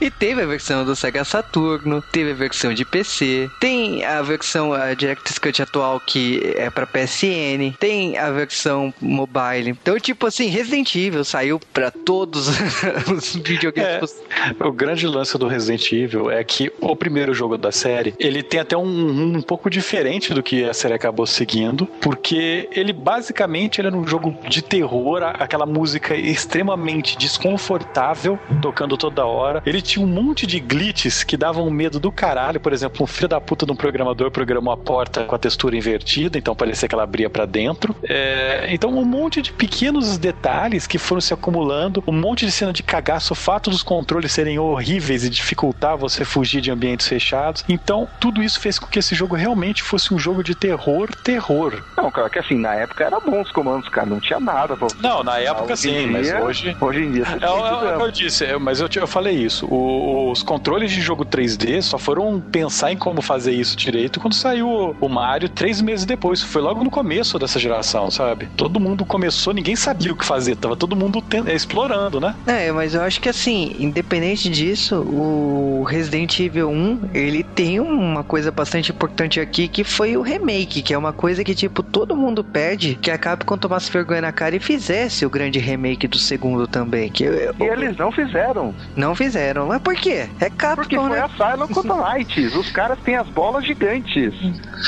E teve a versão do Sega Saturno, teve a versão de PC, tem a versão a Director's Cut atual que é pra PSN, tem a versão mobile. Então, tipo assim, Resident Evil saiu pra todos os videogames.
É. O grande lance do Resident Evil é que o primeiro jogo da série, ele tem até um, um pouco diferente do que a série acabou seguindo, porque ele basicamente ele era um jogo de terror, aquela música extremamente desconfortável, tocando toda hora. Ele tinha um monte de glitches que davam medo do caralho, por exemplo, um filho da puta de um programador programou a porta com a textura invertida, então parecia que ela abria pra dentro. É, então um monte de pequenos detalhes que foram se acumulando, um monte de cena de cagaço, o fato dos controles serem horríveis e dificultar você fugir de ambientes fechados. Então, tudo isso fez com que esse jogo realmente fosse um jogo de terror, terror.
Não, cara, que assim, na época era bom os comandos, cara, não tinha nada. Pra...
Não, na época
Hoje em
sim, mas
dia-
hoje
Hoje em dia,
É, é, é o que eu disse, é, mas eu, eu falei isso. O- os controles de jogo 3D só foram pensar em como fazer isso direito quando saiu o- o Mario três meses depois. Foi logo no começo dessa geração, sabe? Todo mundo começou, ninguém sabia o que fazer, tava todo mundo ten- explorando, né?
É, mas eu acho que assim, independente disso, o Resident Evil 1, ele tem uma coisa bastante importante aqui que foi o remake, que é uma coisa que, tipo, todo mundo pede que a Capcom tomasse vergonha na cara e fizesse o grande remake do segundo também. Que eu-
E eles não fizeram.
não fizeram. Mas por quê? É Capcom,
Porque foi
né?
a Silent contra Knights. Os caras têm as bolas gigantes.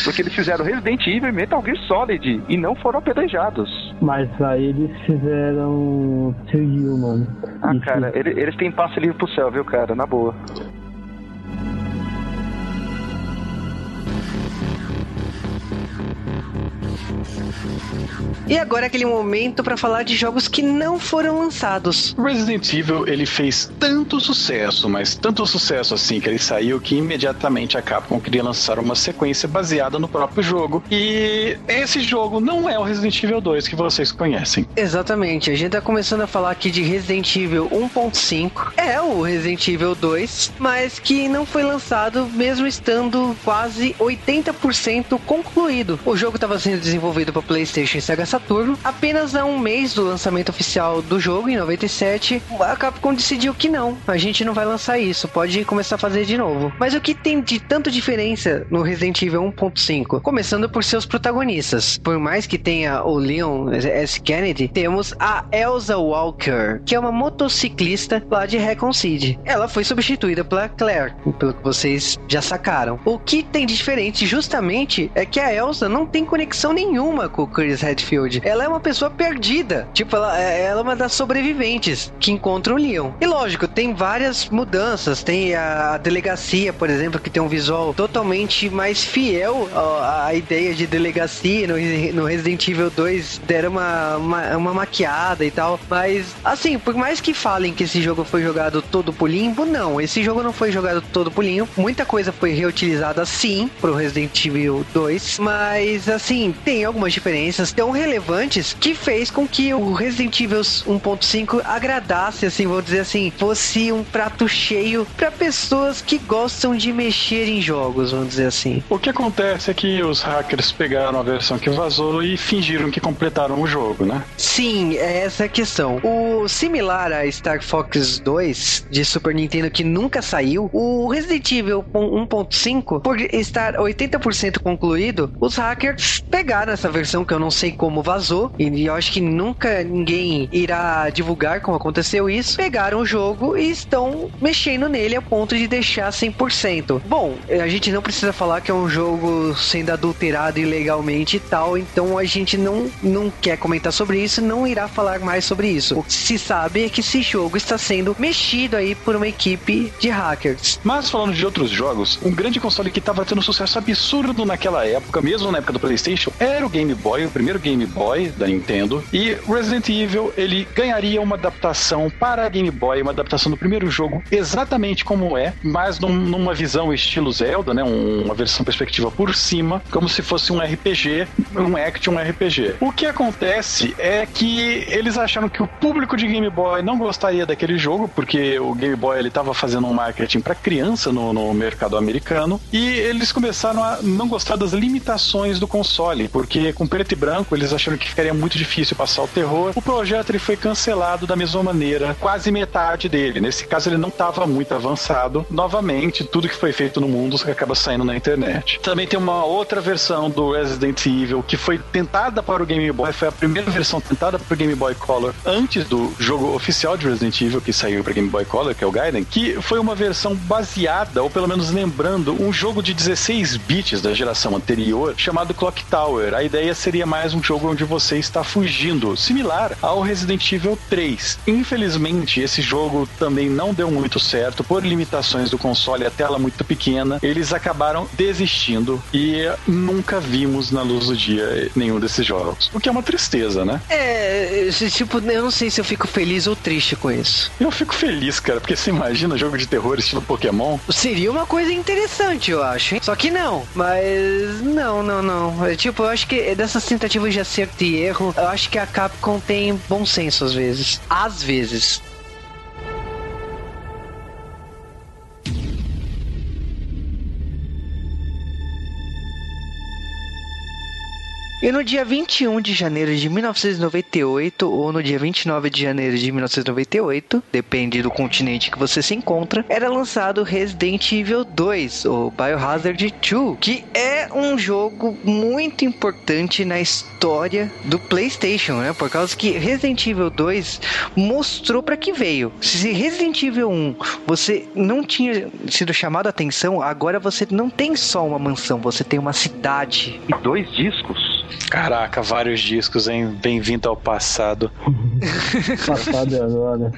Porque eles fizeram Resident Evil e Metal Gear Solid. E não foram apedrejados.
Mas aí eles fizeram Trio, mano.
Ah, cara, ele- eles têm passe livre pro céu, viu, cara? Na boa.
E agora é aquele momento para falar de jogos que não foram lançados.
Resident Evil ele fez tanto sucesso, mas tanto sucesso assim que ele saiu que imediatamente a Capcom queria lançar uma sequência baseada no próprio jogo. E esse jogo não é o Resident Evil 2 que vocês conhecem.
Exatamente. A gente tá começando a falar aqui de Resident Evil 1.5. É o Resident Evil 2, mas que não foi lançado mesmo estando quase 80% concluído. O jogo estava sendo desenvolvido para PlayStation e Sega Saturn. Apenas há um mês do lançamento oficial do jogo, em 97, a Capcom decidiu que não, a gente não vai lançar isso, pode começar a fazer de novo. Mas o que tem de tanto diferença no Resident Evil 1.5? Começando por seus protagonistas. Por mais que tenha o Leon S. Kennedy, temos a Elsa Walker, que é uma motociclista lá de Recon City. Ela foi substituída pela Claire, pelo que vocês já sacaram. O que tem de diferente justamente é que a Elsa não tem conexão nenhuma com o Chris Redfield. Ela é uma pessoa perdida. Tipo, ela, é, ela é uma das sobreviventes que encontra o Leon. E lógico, tem várias mudanças. Tem a delegacia, por exemplo, que tem um visual totalmente mais fiel à, à ideia de delegacia. No, no, Resident Evil 2 deram uma, uma, uma maquiada e tal. Mas, assim, por mais que falem que esse jogo foi jogado todo por limbo, não. Esse jogo não foi jogado todo por limbo. Muita coisa foi reutilizada sim pro Resident Evil 2. Mas, assim, tem algumas diferenças tão relevantes que fez com que o Resident Evil 1.5 agradasse, assim, vou dizer assim, fosse um prato cheio para pessoas que gostam de mexer em jogos, vamos dizer assim.
O que acontece é que os hackers pegaram a versão que vazou e fingiram que completaram o jogo, né?
Sim, é essa a questão. O similar a Star Fox 2 de Super Nintendo que nunca saiu, o Resident Evil 1.5, por estar 80% concluído, os hackers pegaram essa versão que eu não sei como vazou e eu acho que nunca ninguém irá divulgar como aconteceu isso. Pegaram o jogo e estão mexendo nele a ponto de deixar 100%. Bom, a gente não precisa falar que é um jogo sendo adulterado ilegalmente e tal, então a gente não, não quer comentar sobre isso, não irá falar mais sobre isso. O que se sabe é que esse jogo está sendo mexido aí por uma equipe de hackers.
Mas falando de outros jogos, um grande console que estava tendo sucesso absurdo naquela época, mesmo na época do PlayStation, era o Game Boy, o primeiro Game Boy da Nintendo. E Resident Evil, ele ganharia uma adaptação para Game Boy, uma adaptação do primeiro jogo exatamente como é, mas num, numa visão estilo Zelda, né? Um, uma versão perspectiva por cima, como se fosse um RPG, um action RPG. O que acontece é que eles acharam que o público de Game Boy não gostaria daquele jogo, porque o Game Boy ele estava fazendo um marketing para criança no, no mercado americano, e eles começaram a não gostar das limitações do console, porque com preto e branco eles acharam que ficaria muito difícil passar o terror. O projeto ele foi cancelado da mesma maneira, quase metade dele. Nesse caso ele não estava muito avançado. Novamente, tudo que foi feito no mundo acaba saindo na internet. Também tem uma outra versão do Resident Evil que foi tentada para o Game Boy, foi a primeira versão tentada para o Game Boy Color antes do jogo oficial de Resident Evil que saiu para Game Boy Color, que é o Gaiden, que foi uma versão baseada, ou pelo menos lembrando, um jogo de 16 bits da geração anterior chamado Clock Tower. Ideia seria mais um jogo onde você está fugindo, similar ao Resident Evil 3. Infelizmente, esse jogo também não deu muito certo por limitações do console, a tela muito pequena. Eles acabaram desistindo e nunca vimos na luz do dia nenhum desses jogos. O que é uma tristeza, né?
É, tipo, eu não sei se eu fico feliz ou triste com isso.
Eu fico feliz, cara, porque você imagina jogo de terror estilo Pokémon?
Seria uma coisa interessante, eu acho. Hein? Só que não. Mas não, não, não. É, tipo, eu acho que dessas tentativas de acerto e erro, eu acho que a Capcom tem bom senso às vezes. Às vezes. E no dia 21 de janeiro de 1998, ou no dia 29 de janeiro de 1998, depende do continente que você se encontra, era lançado Resident Evil 2, ou Biohazard 2, que é um jogo muito importante na história do PlayStation, né? Por causa que Resident Evil 2 mostrou para que veio. Se Resident Evil 1 você não tinha sido chamado a atenção, agora você não tem só uma mansão, você tem uma cidade.
E dois discos?
Caraca, vários discos, hein? Bem-vindo ao passado.
Passado e agora.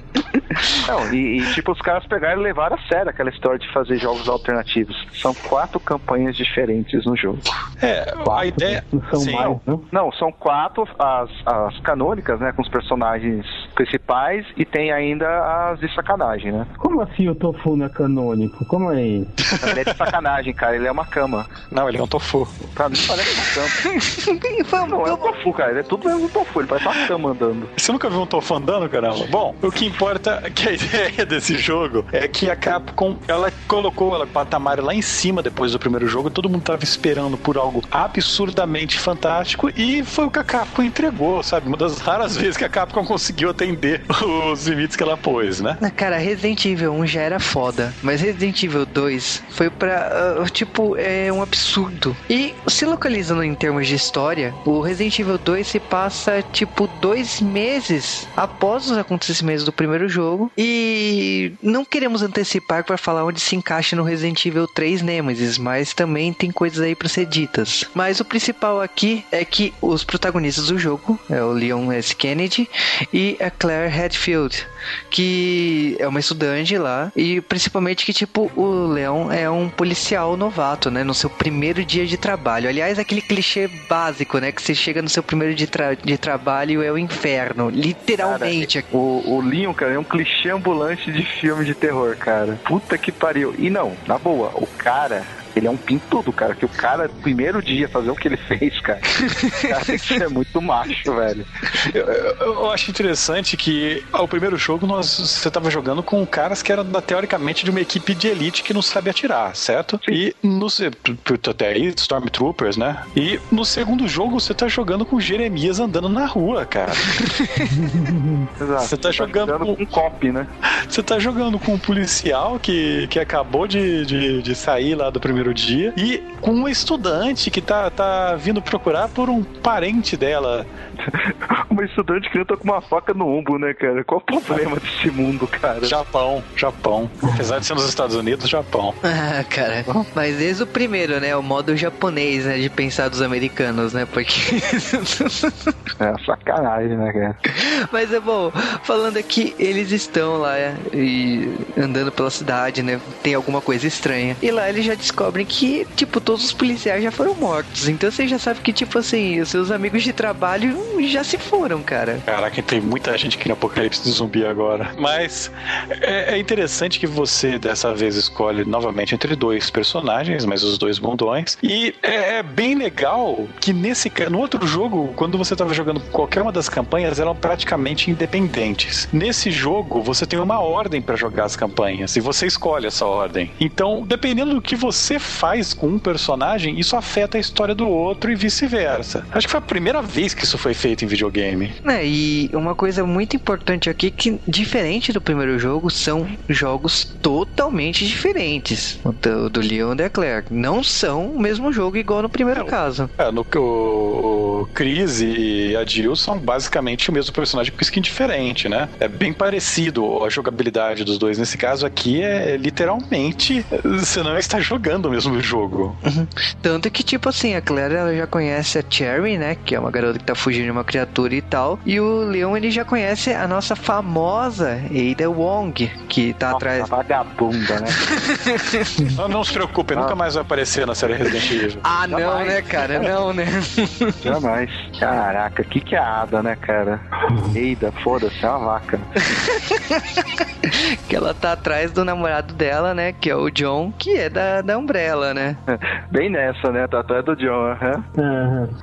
Não, e, e, tipo, os caras pegaram e levaram a sério aquela história de fazer jogos alternativos. São quatro campanhas diferentes no jogo.
É, a
Quatro,
ideia.
Não são
Sim.
mais, não?
Não, são quatro as, as canônicas, né? Com os personagens principais e tem ainda as de sacanagem, né?
Como assim o Tofu não é canônico? Como é isso?
Ele é de sacanagem, cara. Ele é uma cama.
Não, ele é um tofu.
Pra mim parece uma cama.
Vamos,
Não, é um tofu, cara. Ele é tudo mesmo um tofu. Ele parece uma cama andando.
Você nunca viu um tofu andando, caramba? Bom, o que importa é que a ideia desse jogo é que a Capcom, ela colocou ela patamar lá em cima depois do primeiro jogo, todo mundo tava esperando por algo absurdamente fantástico e foi o que a Capcom entregou, sabe? Uma das raras vezes que a Capcom conseguiu atender os limites que ela pôs, né?
Ah, Cara, Resident Evil 1 já era foda, mas Resident Evil 2 foi pra, ah, tipo, é um absurdo. E se localizando em termos de história, o Resident Evil 2 se passa, tipo, dois meses após os acontecimentos do primeiro jogo. E não queremos antecipar para falar onde se encaixa no Resident Evil 3 Nemesis, mas também tem coisas aí pra ser ditas. Mas o principal aqui é que os protagonistas do jogo é o Leon S. Kennedy e a Claire Redfield, que é uma estudante lá e principalmente que tipo o Leon é um policial novato, né, no seu primeiro dia de trabalho. Aliás, aquele clichê básico, né, que você chega no seu primeiro de, tra- de trabalho é o inferno, literalmente.
O, o Leon, cara, é um clichê ambulante de filme de terror, cara. Puta que pariu. E não, na boa, o cara. Ele é um pintudo, cara. Que o cara, primeiro dia, fazer o que ele fez, cara. Cara que ser muito macho, velho.
Eu, eu- eu acho interessante que ao primeiro jogo nós, você estava jogando com caras que eram teoricamente de uma equipe de elite que não sabe atirar, certo? E no até aí, Stormtroopers, né? E no segundo jogo você tá jogando com Jeremias andando na rua, cara.
Exato.
Você tá jogando
com
com-
um cop, né?
Você tá jogando com um policial que, que acabou de, de, de sair lá do primeiro dia e com um estudante que tá, tá vindo procurar por um parente dela.
Uma estudante que luta com uma faca no ombro, né, cara? Qual o problema desse mundo, cara?
Japão, Japão. Apesar de ser nos Estados Unidos, Japão.
Ah, cara. Mas desde o primeiro, né? O modo japonês, né? De pensar dos americanos, né? Porque.
É sacanagem, né, cara?
Mas é bom, falando aqui, eles estão lá e andando pela cidade, né? Tem alguma coisa estranha. E lá eles já descobrem que, tipo, todos os policiais já foram mortos. Então você já sabe que, tipo assim, os seus amigos de trabalho já se foram, cara.
Caraca, tem muita gente aqui no Apocalipse de Zumbi agora. Mas é, é interessante que você dessa vez escolhe novamente entre dois personagens, mas os dois bundões. E é, é bem legal que nesse no outro jogo, quando você estava jogando qualquer uma das campanhas, eram praticamente independentes. Nesse jogo, você tem uma ordem para jogar as campanhas e você escolhe essa ordem. Então, dependendo do que você faz com um personagem, isso afeta a história do outro e vice-versa. Acho que foi a primeira vez que isso foi feito em videogame.
É, e uma coisa muito importante aqui que, diferente do primeiro jogo, são jogos totalmente diferentes. Do, do Leon e Claire. Não são o mesmo jogo igual no primeiro
Não.
caso.
É, no que o, o Chris e a Jill são basicamente o mesmo personagem com skin diferente, né? É bem parecido a jogabilidade dos dois. Nesse caso aqui é literalmente você não está jogando o mesmo jogo.
Tanto que, tipo assim, a Claire ela já conhece a Cherry, né? Que é uma garota que tá fugindo de uma criatura e tal. E o Leon ele já conhece a nossa famosa Ada Wong, que tá
Nossa,
atrás.
vagabunda, né?
Não, não se preocupe, nunca mais vai aparecer na série Resident Evil.
Ah, não,
Jamais.
né, cara? Não, né?
Jamais. Caraca, o que, que é a Ada, né, cara? Eida, foda-se, é uma vaca.
que ela tá atrás do namorado dela, né? Que é o John, que é da, da Umbrella, né?
Bem nessa, né? Tá atrás do John. Aham.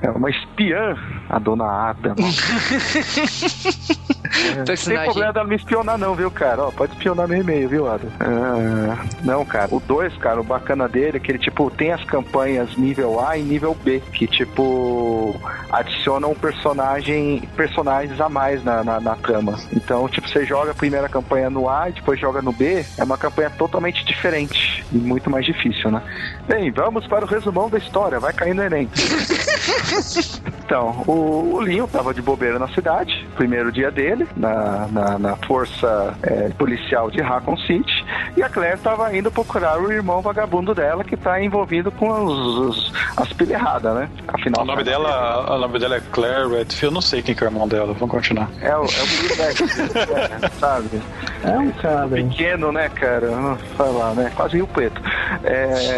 É uma espiã, a dona Ada. Não tem problema dela me espionar, não, viu, cara? Ó, pode espionar meu e-mail, viu, Ada? Ah, não, cara. O 2, cara, o bacana dele é que ele, tipo, tem as campanhas nível A e nível B, que, tipo, adicionam um personagem, personagens a mais na, na, na trama. Então, tipo, você joga a primeira campanha no A e depois joga no B, é uma campanha totalmente diferente e muito mais difícil, né? Bem, vamos para o resumão da história. Vai cair no Enem. Então, o, o Linho tava de bobeira na cidade, primeiro dia dele, na, na, na força é, policial de Raccoon City, E a Claire estava indo procurar o irmão vagabundo dela que está envolvido com os, os, as pilhas erradas, né?
Afinal, o nome dela, o nome dela é Claire Redfield, eu não sei quem que é o irmão dela, vamos continuar.
É o, é o é, sabe?
É um cara.
Pequeno, né, cara? Falar, né? Quase o preto. É,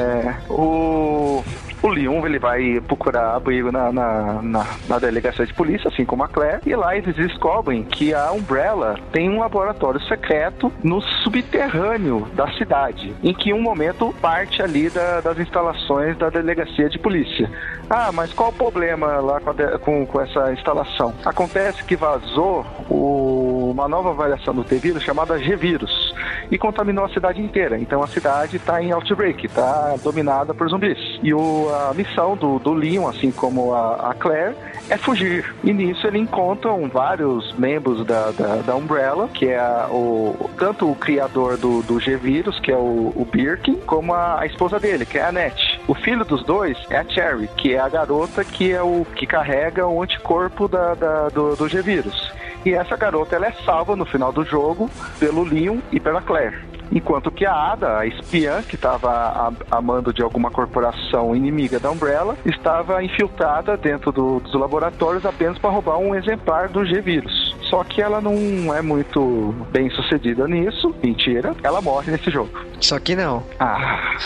o o Leon ele vai procurar abrigo na, na, na, na, delegacia de polícia, assim como a Claire, e lá eles descobrem que a Umbrella tem um laboratório secreto no subterrâneo da cidade, em que um momento parte ali da, das instalações da delegacia de polícia. Ah, mas qual o problema lá com, a, com, com essa instalação? Acontece que vazou o, uma nova variação do T-vírus chamada G-vírus e contaminou a cidade inteira. Então a cidade está em outbreak, está dominada por zumbis. E o, a missão do, do Leon, assim como a, a Claire, é fugir. E nisso ele encontram vários membros da, da, da Umbrella, que é a, o, tanto o criador do, do G-Vírus, que é o, o Birkin, como a, a, esposa dele, que é a Annette. O filho dos dois é a Cherry, que é a garota que é o que carrega o anticorpo da, da do, do G-Vírus. E essa garota ela é salva no final do jogo pelo Leon e pela Claire. Enquanto que a Ada, a espiã que estava a, mando de alguma corporação inimiga da Umbrella, estava infiltrada dentro do, dos laboratórios apenas para roubar um exemplar do G-Vírus. Só que ela não é muito bem sucedida nisso. Mentira. Ela morre nesse jogo.
Só que não.
Ah.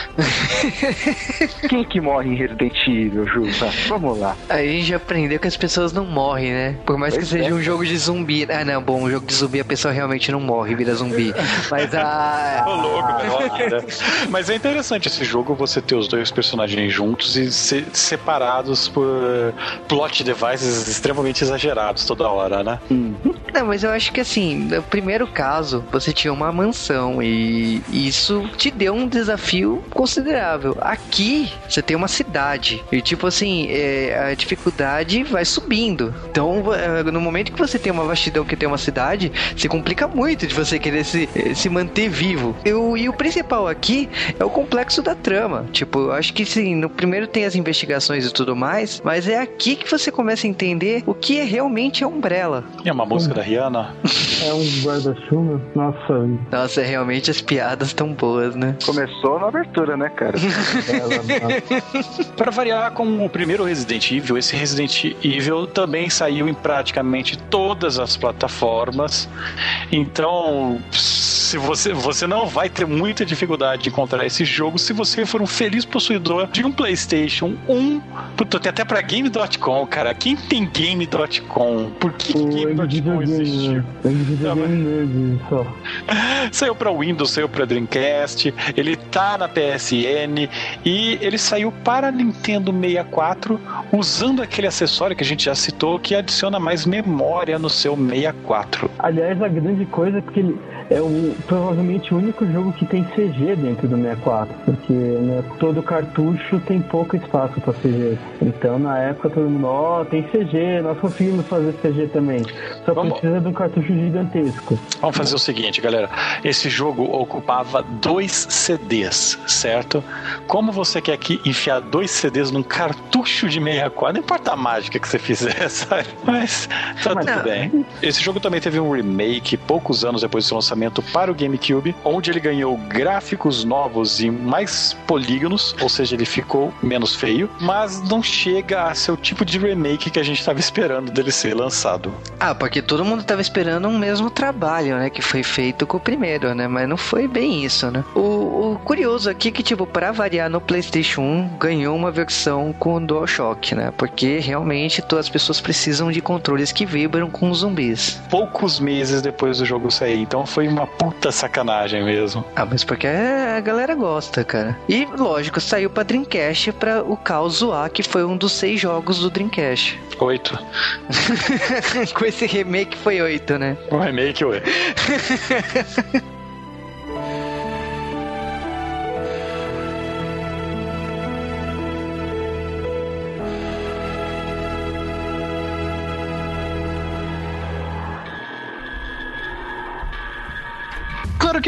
Quem que morre em Resident Evil, Ju? vamos lá.
A gente já aprendeu que as pessoas não morrem, né? Por mais pois que seja é. um jogo de zumbi. Ah, não, bom, um jogo de zumbi a pessoa realmente não morre, vira zumbi. Mas a.
Ô, louco, né? Mas é interessante esse jogo você ter os dois personagens juntos e ser separados por plot devices extremamente exagerados toda hora, né?
Hum. Não, mas eu acho que assim, no primeiro caso, você tinha uma mansão e isso te deu um desafio considerável. Aqui, você tem uma cidade e, tipo assim, é, a dificuldade vai subindo. Então, é, no momento que você tem uma vastidão que tem uma cidade, se complica muito de você querer se, é, se manter vivo. Eu, e o principal aqui é o complexo da trama. Tipo, eu acho que sim, no primeiro tem as investigações e tudo mais, mas é aqui que você começa a entender o que é realmente a Umbrella.
É uma da Rihanna.
É um guarda-chuva? Nossa.
Nossa, realmente as piadas estão boas, né?
Começou na abertura, né, cara?
Para variar com o primeiro Resident Evil, esse Resident Evil também saiu em praticamente todas as plataformas. Então, se você, você não vai ter muita dificuldade de encontrar esse jogo se você for um feliz possuidor de um PlayStation 1. Puta, tem até pra Game.com, cara. Quem tem Game.com? Por que Game.com existiu? Só. Saiu pra Windows, saiu pra Dreamcast, ele tá na PSN e ele saiu para Nintendo 64 usando aquele acessório que a gente já citou que adiciona mais memória no seu 64.
Aliás, a grande coisa é que ele é o, provavelmente o único jogo que tem CG dentro do 64, porque né, todo cartucho tem pouco espaço para CG. Então na época todo mundo, ó, oh, tem CG, nós conseguimos fazer CG também. Só Vamos... precisa de um cartucho gigantesco.
Vamos fazer o seguinte, galera. Esse jogo ocupava dois CDs, certo? Como você quer aqui enfiar dois CDs num cartucho de 64, não importa a mágica que você fizer, sabe? Mas tá Mas, tudo não. bem. Esse jogo também teve um remake poucos anos depois do seu lançamento lançamento para o GameCube, onde ele ganhou gráficos novos e mais polígonos, ou seja, ele ficou menos feio, mas não chega a ser o tipo de remake que a gente estava esperando dele ser lançado.
Ah, porque todo mundo estava esperando um mesmo trabalho, né, que foi feito com o primeiro, né, mas não foi bem isso, né. O, o curioso aqui é que, tipo, para variar no PlayStation 1, ganhou uma versão com DualShock, né, porque realmente todas as pessoas precisam de controles que vibram com zumbis.
Poucos meses depois do jogo sair, então foi uma puta sacanagem mesmo.
Ah, mas porque a galera gosta, cara. E, lógico, saiu pra Dreamcast pra o Caos zoar, que foi um dos seis jogos do Dreamcast.
Oito.
Com esse remake foi oito, né?
O remake, oito.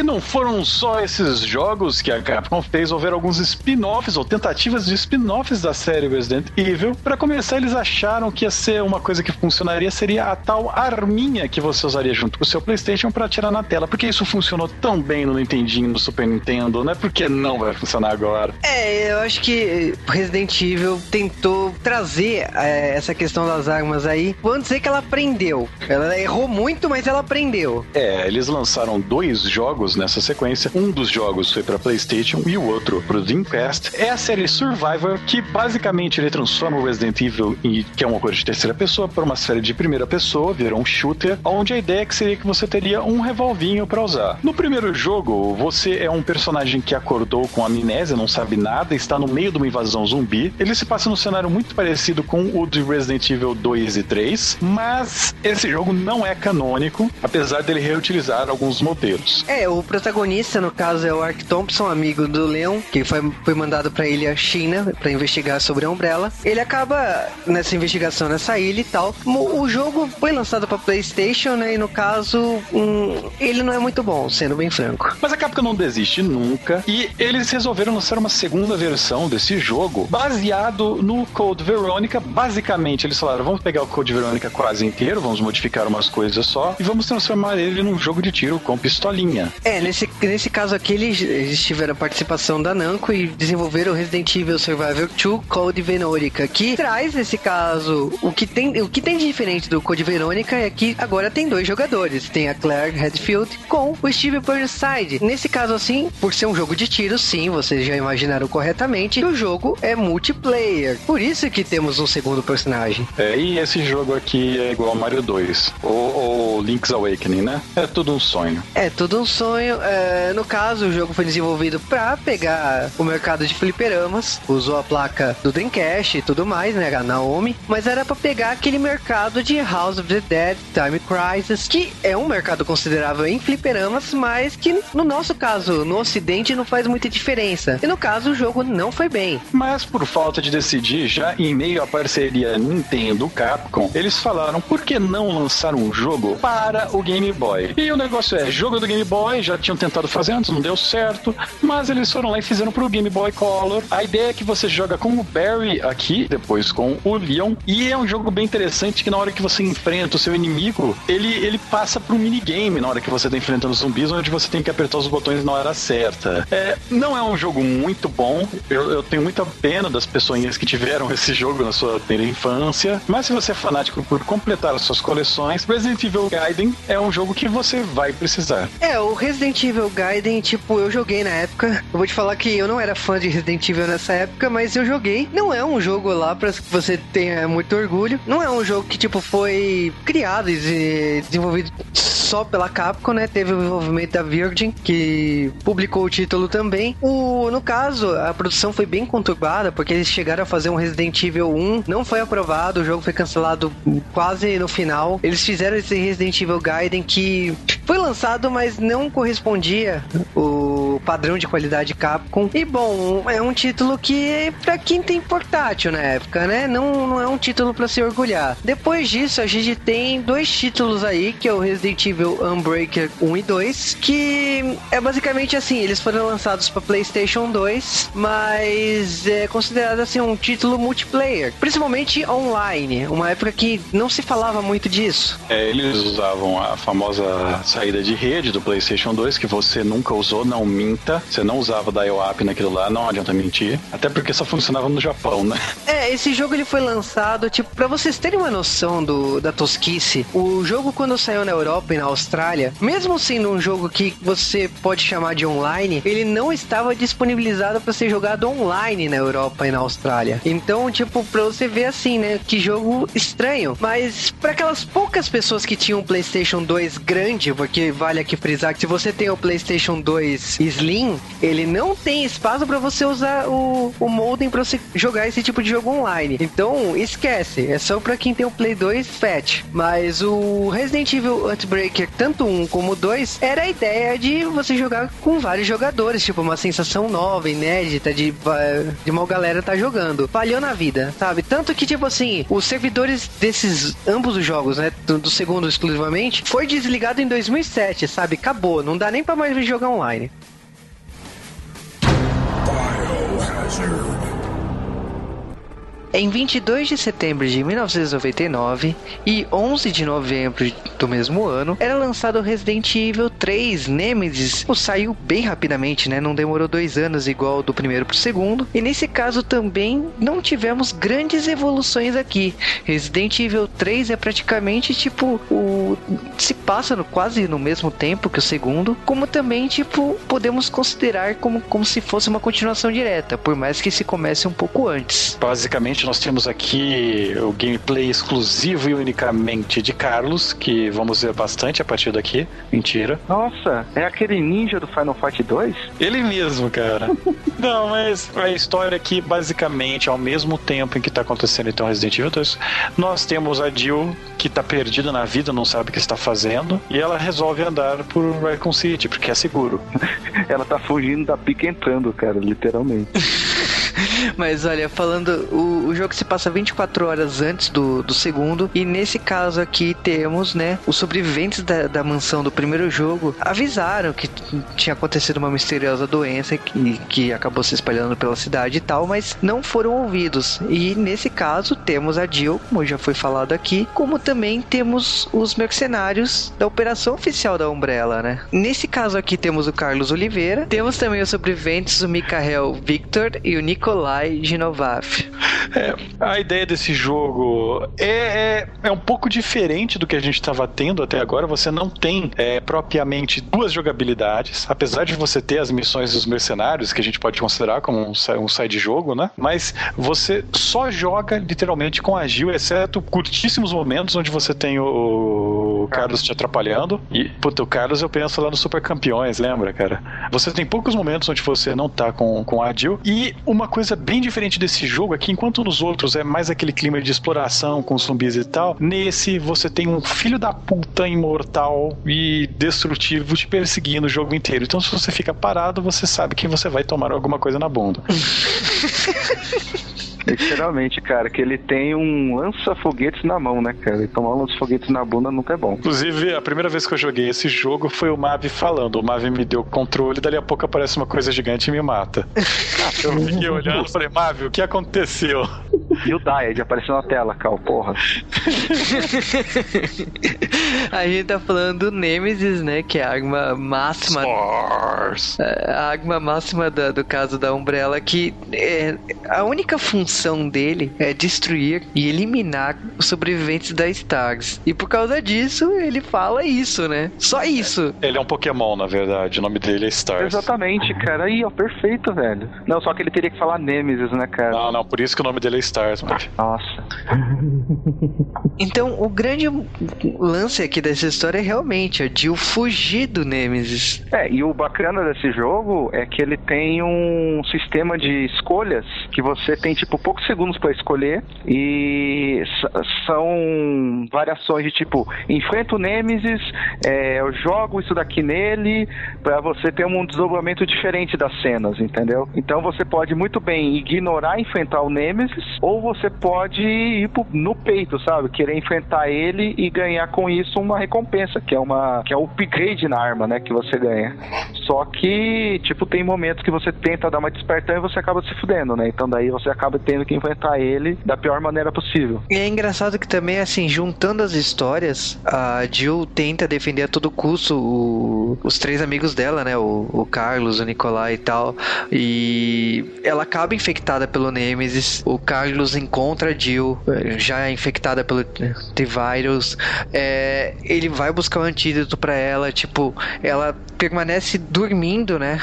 que não foram só esses jogos que a Capcom fez, houveram alguns spin-offs ou tentativas de spin-offs da série Resident Evil. Para começar, eles acharam que ia ser uma coisa que funcionaria seria a tal arminha que você usaria junto com o seu PlayStation para tirar na tela. Porque isso funcionou tão bem no Nintendinho, no Super Nintendo, né? Porque não vai funcionar agora.
É, eu acho que Resident Evil tentou trazer é, essa questão das armas aí. Vamos dizer que ela aprendeu. Ela errou muito, mas ela aprendeu.
É, eles lançaram dois jogos nessa sequência. Um dos jogos foi para PlayStation e o outro para o Dreamcast. É a série Survivor, que basicamente ele transforma o Resident Evil, em, que é uma coisa de terceira pessoa, para uma série de primeira pessoa, virou um shooter, onde a ideia é que seria que você teria um revolvinho para usar. No primeiro jogo, você é um personagem que acordou com amnésia, não sabe nada, está no meio de uma invasão zumbi. Ele se passa num cenário muito parecido com o de Resident Evil 2 e 3, mas esse jogo não é canônico, apesar dele reutilizar alguns modelos.
É, o protagonista, no caso, é o Ark Thompson, amigo do Leon, que foi, foi mandado para ele a China para investigar sobre a Umbrella. Ele acaba nessa investigação nessa ilha e tal. O jogo foi lançado para PlayStation, né? E no caso, um, ele não é muito bom, sendo bem franco.
Mas a Capcom não desiste nunca e eles resolveram lançar uma segunda versão desse jogo baseado no Code Veronica. Basicamente, eles falaram: vamos pegar o Code Veronica quase inteiro, vamos modificar umas coisas só e vamos transformar ele num jogo de tiro com pistolinha.
É, nesse, nesse caso aqui, eles, eles tiveram a participação da Namco e desenvolveram o Resident Evil Survivor 2 Code Veronica, que traz, nesse caso, o que tem, o que tem de diferente do Code Veronica é que agora tem dois jogadores. Tem a Claire Redfield com o Steve Burnside. Nesse caso, assim, por ser um jogo de tiro, sim, vocês já imaginaram corretamente, o jogo é multiplayer. Por isso que temos um segundo personagem.
É, e esse jogo aqui é igual ao Mario 2, ou, ou Link's Awakening, né? É tudo um sonho.
É tudo um sonho. É, no caso, o jogo foi desenvolvido para pegar o mercado de fliperamas, usou a placa do Dreamcast e tudo mais, né, a Naomi, mas era para pegar aquele mercado de House of the Dead, Time Crisis, que é um mercado considerável em fliperamas, mas que no nosso caso, no ocidente, não faz muita diferença. E no caso, o jogo não foi bem.
Mas por falta de decidir, já em meio à parceria Nintendo-Capcom, eles falaram por que não lançar um jogo para o Game Boy? E o negócio é, jogo do Game Boy, já tinham tentado fazer antes, não deu certo, mas eles foram lá e fizeram pro Game Boy Color. A ideia é que você joga com o Barry aqui, depois com o Leon, e é um jogo bem interessante que na hora que você enfrenta o seu inimigo, ele, ele passa pro minigame na hora que você tá enfrentando zumbis, onde você tem que apertar os botões na hora certa. É, não é um jogo muito bom, eu, eu tenho muita pena das pessoas que tiveram esse jogo na sua infância, mas se você é fanático por completar as suas coleções, Resident Evil Gaiden é um jogo que você vai precisar.
É, o Resident Evil Gaiden, tipo, eu joguei na época. Eu vou te falar que eu não era fã de Resident Evil nessa época, mas eu joguei. Não é um jogo lá para que você tenha muito orgulho. Não é um jogo que, tipo, foi criado e desenvolvido só pela Capcom, né? Teve o envolvimento da Virgin, que publicou o título também. O, no caso, a produção foi bem conturbada, porque eles chegaram a fazer um Resident Evil 1, não foi aprovado, o jogo foi cancelado quase no final. Eles fizeram esse Resident Evil Gaiden que foi lançado, mas não correspondia o padrão de qualidade Capcom. E bom, é um título que é pra quem tem portátil na época, né? Não, não é um título para se orgulhar. Depois disso, a gente tem dois títulos aí, que é o Resident Evil Unbreaker 1 e 2, que é basicamente assim, eles foram lançados para PlayStation 2, mas é considerado assim um título multiplayer, principalmente online, uma época que não se falava muito disso.
É, eles usavam a famosa saída de rede do PlayStation 2 que você nunca usou, não minta. Você não usava dial-up naquilo lá, não adianta mentir. Até porque só funcionava no Japão, né?
É, esse jogo ele foi lançado, tipo, para vocês terem uma noção do, da tosquice, o jogo quando saiu na Europa e na Austrália, mesmo sendo um jogo que você pode chamar de online, ele não estava disponibilizado para ser jogado online na Europa e na Austrália. Então, tipo, pra você ver assim, né, que jogo estranho. Mas para aquelas poucas pessoas que tinham um PlayStation 2 grande, porque vale aqui frisar que se você tem o PlayStation 2 Slim, ele não tem espaço para você usar o, o modem para você jogar esse tipo de jogo online. Então, esquece. É só para quem tem o Play 2 Fat. Mas o Resident Evil Outbreaker, tanto um como dois, era a ideia de você jogar com vários jogadores, tipo uma sensação nova, inédita de, de uma galera tá jogando. Falhou na vida, sabe? Tanto que, tipo assim, os servidores desses ambos os jogos, né, do, do segundo exclusivamente, foi desligado em 2007, sabe? Acabou, não dá nem para mais jogar online. Biohazard. Em 22 de setembro de 1999 e 11 de novembro do mesmo ano, era lançado Resident Evil 3 Nemesis. O saiu bem rapidamente, né? Não demorou dois anos igual do primeiro pro segundo. E nesse caso também não tivemos grandes evoluções aqui. Resident Evil 3 é praticamente tipo o se passa no, quase no mesmo tempo que o segundo, como também tipo podemos considerar como, como se fosse uma continuação direta, por mais que se comece um pouco antes.
Basicamente nós temos aqui o gameplay exclusivo e unicamente de Carlos, que vamos ver bastante a partir daqui. Mentira.
Nossa, é aquele ninja do Final Fight 2?
Ele mesmo, cara. Não, mas a história aqui, basicamente, ao mesmo tempo em que está acontecendo então Resident Evil 2, nós temos a Jill que está perdida na vida, não sabe o que está fazendo, e ela resolve andar por Raccoon City, porque é seguro.
ela tá fugindo da pica entrando, cara, literalmente.
Mas olha, falando, o, o jogo se passa 24 horas antes do, do segundo, e nesse caso aqui temos, né, os sobreviventes da, da mansão do primeiro jogo avisaram que tinha acontecido uma misteriosa doença que, que acabou se espalhando pela cidade e tal, mas não foram ouvidos. E nesse caso temos a Jill, como já foi falado aqui, como também temos os mercenários da operação oficial da Umbrella, né? Nesse caso aqui temos o Carlos Oliveira, temos também os sobreviventes, o Mikael Victor e o Nikolai Ginovaf.
É, a ideia desse jogo é, é, é, um pouco diferente do que a gente estava tendo até agora. Você não tem é, propriamente duas jogabilidades, apesar de você ter as missões dos mercenários, que a gente pode considerar como um, um side jogo, né? Mas você só joga literalmente com a Gil, exceto curtíssimos momentos onde você tem o Carlos te atrapalhando. E, puta, o Carlos eu penso lá no Super Campeões, lembra, cara? Você tem poucos momentos onde você não tá com, com a Jill. E uma coisa bem diferente desse jogo é enquanto nos outros é mais aquele clima de exploração com zumbis e tal, nesse você tem um filho da puta imortal e destrutivo te perseguindo o jogo inteiro. Então se você fica parado, você sabe que você vai tomar alguma coisa na bunda.
Literalmente, cara, que ele tem um lança-foguetes na mão, né, cara? E tomar um lança-foguetes na bunda nunca é bom.
Inclusive, a primeira vez que eu joguei esse jogo foi o Mavi falando. O Mavi me deu o controle, dali a pouco aparece uma coisa gigante e me mata. eu fiquei olhando e falei, Mavi, o que aconteceu?
E o Died apareceu na tela, Cal, porra.
a gente tá falando do Nemesis, né? Que é a arma máxima.
Stars.
É, a arma máxima da, do caso da Umbrella, que é, a única função dele é destruir e eliminar os sobreviventes da Stars. E por causa disso, ele fala isso, né? Só isso.
Ele é um Pokémon, na verdade. O nome dele é Stars.
Exatamente, cara. Aí, ó, perfeito, velho. Não, só que ele teria que falar Nemesis, né, cara?
Não, não, por isso que o nome dele é Stars, mano.
Nossa.
então, o grande lance aqui dessa história é realmente a Jill fugir do Nemesis.
É, e o bacana desse jogo é que ele tem um sistema de escolhas que você tem, tipo, poucos segundos para escolher e são variações de tipo, enfrenta o Nemesis, é, eu jogo isso daqui nele para você ter um desdobramento diferente das cenas, entendeu? Então você pode muito bem ignorar enfrentar o Nemesis ou você pode ir no peito, sabe? Querer enfrentar ele e ganhar com isso uma recompensa, que é uma que é o upgrade na arma, né, que você ganha. Só que, tipo, tem momentos que você tenta dar uma despertão e você acaba se fudendo, né? Então daí você acaba tendo que enfrentar ele da pior maneira possível.
E é engraçado que também, assim, juntando as histórias, a Jill tenta defender a todo custo o, os três amigos dela, né? O, o Carlos, o Nicolai e tal. E ela acaba infectada pelo Nemesis. O Carlos encontra a Jill, eh, já infectada pelo T-Virus. É, ele vai buscar um antídoto para ela, tipo, ela permanece dormindo, né?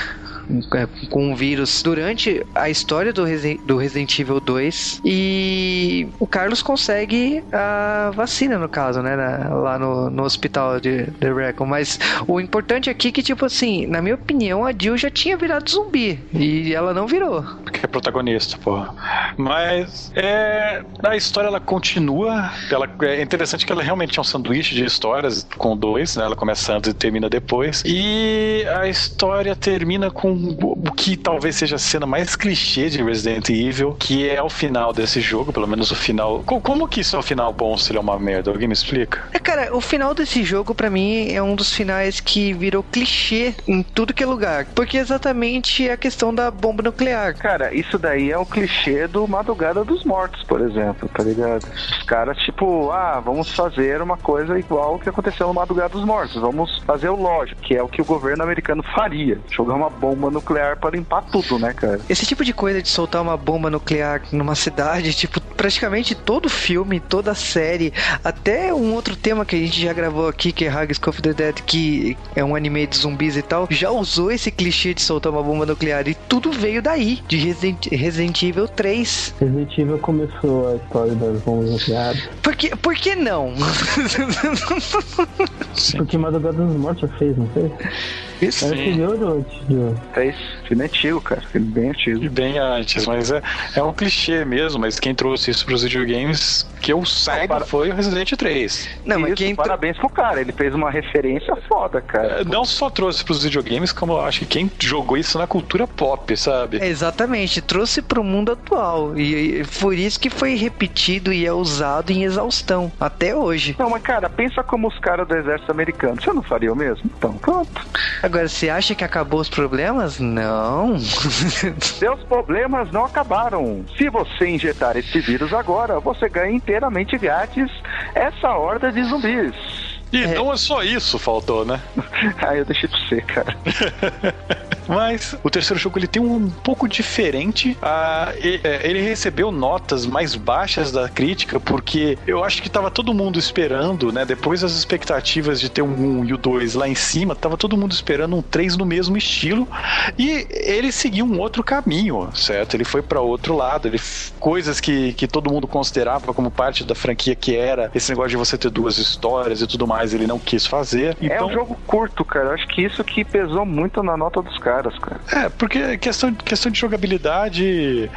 É, com um vírus durante a história do, Resi do Resident Evil 2 e o Carlos consegue a vacina, no caso, né? Na, lá no, no hospital de, de Recon. Mas o importante aqui é que, tipo assim, na minha opinião, a Jill já tinha virado zumbi e ela não virou.
Porque é protagonista, porra. Mas é, a história ela continua. Ela, é interessante que ela realmente é um sanduíche de histórias com dois, né? Ela começa antes e termina depois. E a história termina com o que talvez seja a cena mais clichê de Resident Evil, que é o final desse jogo, pelo menos o final. Como que isso é o final bom se ele é uma merda? Alguém me explica?
É, cara, o final desse jogo, para mim, é um dos finais que virou clichê em tudo que é lugar. Porque é exatamente a questão da bomba nuclear.
Cara, isso daí é o clichê do Madrugada dos Mortos, por exemplo, tá ligado? Os caras, tipo, ah, vamos fazer uma coisa igual o que aconteceu no Madrugada dos Mortos. Vamos fazer o lógico, que é o que o governo americano faria. Jogar uma bomba nuclear para limpar tudo, né, cara?
Esse tipo de coisa de soltar uma bomba nuclear numa cidade, tipo, praticamente todo filme, toda série, até um outro tema que a gente já gravou aqui, que é Hugs of the Dead, que é um anime de zumbis e tal, já usou esse clichê de soltar uma bomba nuclear e tudo veio daí, de Resident, Resident Evil 3.
Resident Evil começou a história das bombas nucleares.
Por que, por que não?
Porque Madrugada dos Mortos já fez, não fez?
Isso.
Era anterior ou?
É. Filme antigo, cara. Filme bem antigo.
Bem antes, mas é, é um clichê mesmo. Mas quem trouxe isso pros videogames, que eu saiba,
para-
foi o Resident 3.
Não, mas
Isso,
quem.
parabéns pro cara. Ele fez uma referência foda, cara.
É, Não só trouxe pros videogames, como eu acho que quem jogou isso na cultura pop, sabe?
É, Exatamente, trouxe pro mundo atual. E, e por isso que foi repetido e é usado em exaustão até hoje.
Não, mas cara, pensa como os caras do exército americano. Você não faria o mesmo? Então, pronto.
Agora, você acha que acabou os problemas? Não.
Seus problemas não acabaram. Se você injetar esse vírus agora, você ganha inteiramente grátis essa horda de zumbis.
E não é só isso, faltou, né?
Aí eu deixei pra você, cara.
Mas o terceiro jogo ele tem um pouco diferente. Ah, e- é, ele recebeu notas mais baixas da crítica, porque eu acho que tava todo mundo esperando, né? Depois das expectativas de ter um 1 e o 2 lá em cima, tava todo mundo esperando um 3 no mesmo estilo. E ele seguiu um outro caminho, certo? Ele foi para outro lado. Ele, coisas que, que todo mundo considerava como parte da franquia que era esse negócio de você ter duas histórias e tudo mais, ele não quis fazer.
É
Então,
um jogo curto, cara. Acho que isso que pesou muito na nota dos caras, cara.
É, porque questão, questão de jogabilidade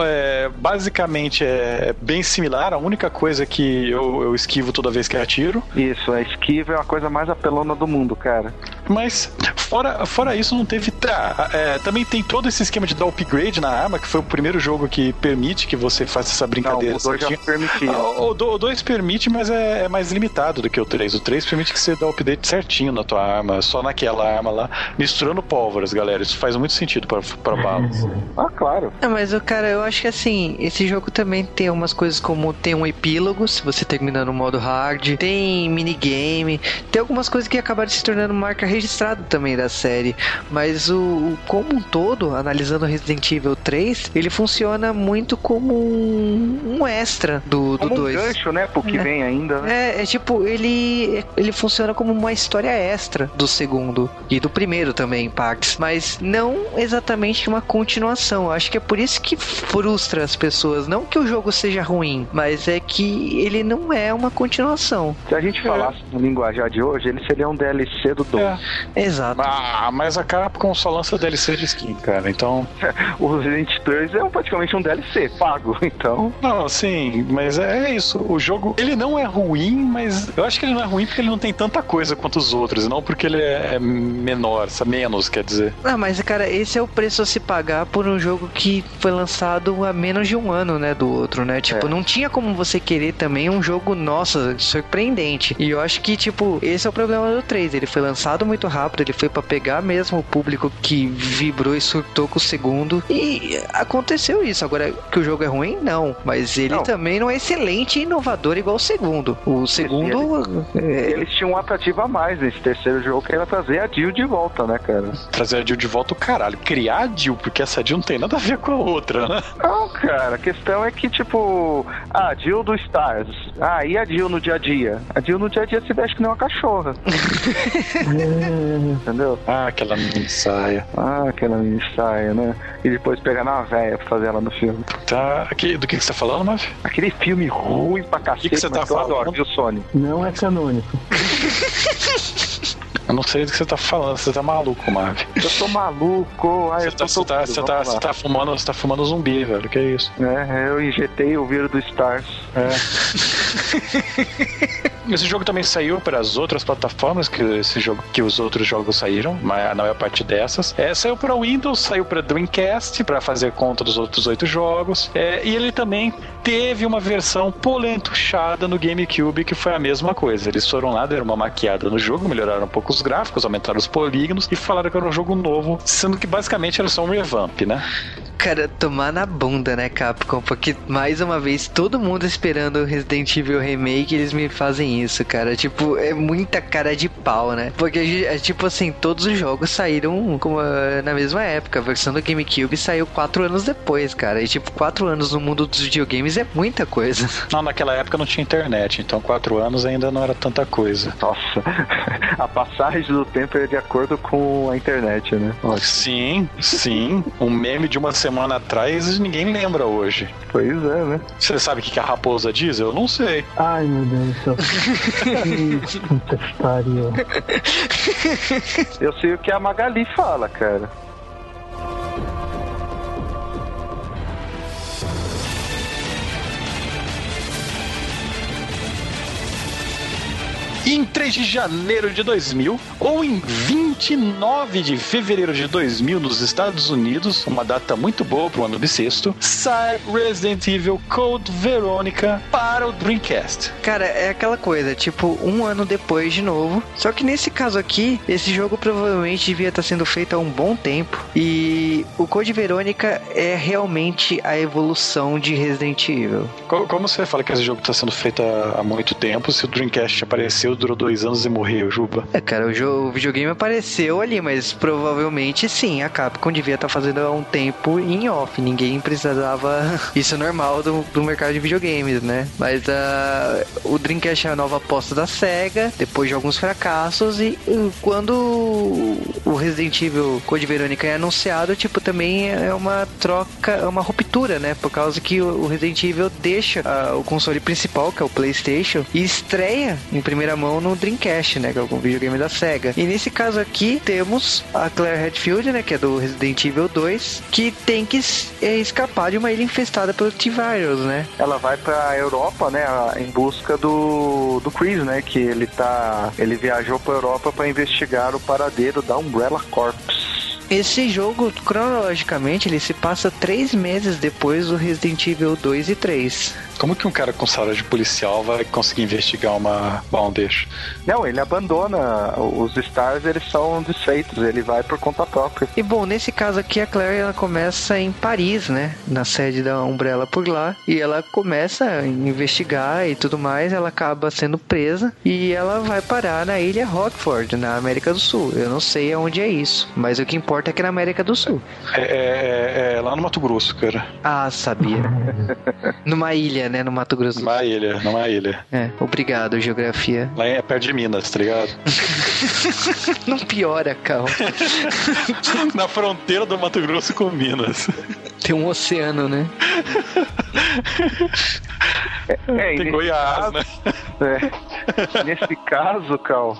é, basicamente é bem similar. A única coisa que eu, eu esquivo toda vez que atiro.
Isso, a esquiva é a coisa mais apelona do mundo, cara.
Mas fora, fora isso, não teve. tá, é, também tem todo esse esquema de dar upgrade na arma, que foi o primeiro jogo que permite que você faça essa
Não,
brincadeira.
o 2 já
certinho.
permitia.
Ah, O 2 permite, mas é, é mais limitado do que o 3. O 3 permite que você dê o update certinho na tua arma, só naquela arma lá, misturando pólvoras, galera. Isso faz muito sentido pra, pra balas.
Ah, claro.
É, mas, o cara, eu acho que assim, esse jogo também tem umas coisas como tem um epílogo, se você terminar no modo hard, tem minigame, tem algumas coisas que acabaram se tornando marca registrada também da série. Mas o, o- como um todo, analisando Resident Evil 3, ele funciona muito como um, um extra do
Como um
2.
gancho, né? Pro que
É.
vem ainda, né?
É, é tipo, ele ele funciona como uma história extra do segundo e do primeiro também, em partes, mas não exatamente uma continuação. Acho que é por isso que frustra as pessoas. Não que o jogo seja ruim, mas é que ele não é uma continuação.
Se a gente falasse no linguajar de hoje, ele seria um DLC do 2.
É.
Exato.
Ah, mas a Capcom só lança DLC de skin, cara. Então.
O Resident 2 é praticamente um DLC pago, então.
Não, sim, mas é, é isso. O jogo, ele não é ruim, mas eu acho que ele não é ruim porque ele não tem tanta coisa quanto os outros, não porque ele é, é menor, menos, quer dizer.
Ah, mas cara, esse é o preço a se pagar por um jogo que foi lançado há menos de um ano, né, do outro, né? Tipo,
É.
não tinha como você querer também um jogo, nossa, surpreendente. E eu acho que, tipo, esse é o problema do 3. Ele foi lançado muito rápido, ele foi pra pegar mesmo o público que vibrou e surtou com o segundo. E aconteceu isso. Agora, que o jogo é ruim, não. Mas ele
Não.
também não é excelente e inovador igual o segundo. O segundo. é,
Eles tinham um atrativo a mais nesse terceiro jogo, que era trazer a Jill de volta, né, cara?
Trazer a Jill de volta o caralho. Criar a Jill, porque essa Jill não tem nada a ver com a outra, né?
Não, cara, a questão é que, tipo, a Jill do Stars. Ah, e a Jill no dia a dia? A Jill no dia a dia se veste que nem uma cachorra. Entendeu?
Ah, aquela mini saia.
Ah, aquela mini saia, né? E depois pegar na véia pra fazer ela no filme.
Tá, aqui, do que, que você tá falando, Mav?
Aquele filme ruim pra cacete,
que você
mas
tá
que eu
falando?
adoro, viu, Sony?
Não é canônico.
Eu não sei do que você tá falando, você tá maluco, Mav.
Eu tô maluco. Ai,
Você
eu
tá,
tô
você, tá, você, tá, você tá fumando, você tá fumando zumbi, velho. Que isso?
É, eu injetei o vírus do Stars.
Esse jogo também saiu para as outras plataformas que esse jogo que os outros jogos saíram, mas não é parte dessas. É, saiu para Windows, saiu para Dreamcast para fazer conta dos outros oito jogos. É, e ele também teve uma versão polentuchada no GameCube que foi a mesma coisa. Eles foram lá, deram uma maquiada no jogo, melhoraram um pouco os gráficos, aumentaram os polígonos e falaram que era um jogo novo, sendo que basicamente era só um revamp, né?
Cara, tomar na bunda, né, Capcom? Porque mais uma vez, todo mundo esperando o Resident Evil Remake, eles me fazem isso, cara. Tipo, é muita cara de pau, né? Porque, é, tipo assim, todos os jogos saíram como, ah, na mesma época. A versão do GameCube saiu quatro anos depois, cara. E, tipo, quatro anos no mundo dos videogames é muita coisa.
Não, naquela época não tinha internet, então quatro anos ainda não era tanta coisa.
Nossa, a passagem do tempo é de acordo com a internet, né? Nossa,
Sim, sim. Um meme de uma semana atrás ninguém lembra hoje.
pois é, né?
Você sabe o que a raposa diz? Eu não sei.
Ai, meu Deus do céu. Puta que pariu.
Eu sei o que a Magali fala, cara.
Em 3 de janeiro de 2000 ou em 29 de fevereiro de 2000 nos Estados Unidos, uma data muito boa para o ano bissexto, sai Resident Evil Code Veronica para o Dreamcast.
Cara, é aquela coisa, tipo, um ano depois de novo. Só que nesse caso aqui, esse jogo provavelmente devia estar sendo feito há um bom tempo. E o Code Verônica é realmente a evolução de Resident Evil.
Co- Como você fala que esse jogo está sendo feito há muito tempo, se o Dreamcast apareceu, durou dois anos e morreu, Juba?
É, cara, o, jogo, o videogame apareceu ali, mas provavelmente sim, a Capcom devia estar fazendo há um tempo em off. Ninguém precisava. Isso é normal do, do mercado de videogames, né? Mas ah, o Dreamcast é a nova aposta da SEGA, depois de alguns fracassos, e uh, quando o Resident Evil Code Verônica é anunciado, tipo, também é uma troca, é uma ruptura, né? Por causa que o Resident Evil deixa ah, o console principal, que é o PlayStation, e estreia em primeira mão no Dreamcast, né? Que é o videogame da SEGA. E nesse caso aqui, temos a Claire Redfield, né? Que é do Resident Evil 2, que tem que eh, escapar de uma ilha infestada pelo T-Virus, né?
Ela vai pra Europa, né, em busca do, do Chris, né, que ele tá, ele viajou pra Europa pra investigar o paradeiro da Umbrella Corps.
Esse jogo, cronologicamente, ele se passa três meses depois do Resident Evil 2 e 3.
Como que um cara com salário de policial vai conseguir investigar uma. Bom, deixa.
Não, ele abandona os Stars, eles são desfeitos, ele vai por conta própria.
E bom, nesse caso aqui, a Claire ela começa em Paris, né? Na sede da Umbrella por lá. E ela começa a investigar e tudo mais. Ela acaba sendo presa e ela vai parar na ilha Rockford, na América do Sul. Eu não sei aonde é isso, mas o que importa é que é na América do Sul.
É, é- é lá no Mato Grosso, cara.
Ah, sabia. Numa ilha, né? No Mato Grosso.
Numa ilha, numa ilha.
É, obrigado, geografia.
Lá é perto de Minas, tá ligado?
Não piora, calma.
Na fronteira do Mato Grosso com Minas.
Tem um oceano, né?
É,
Tem
nesse
Goiás,
caso-
né?
É. Nesse caso, Cal,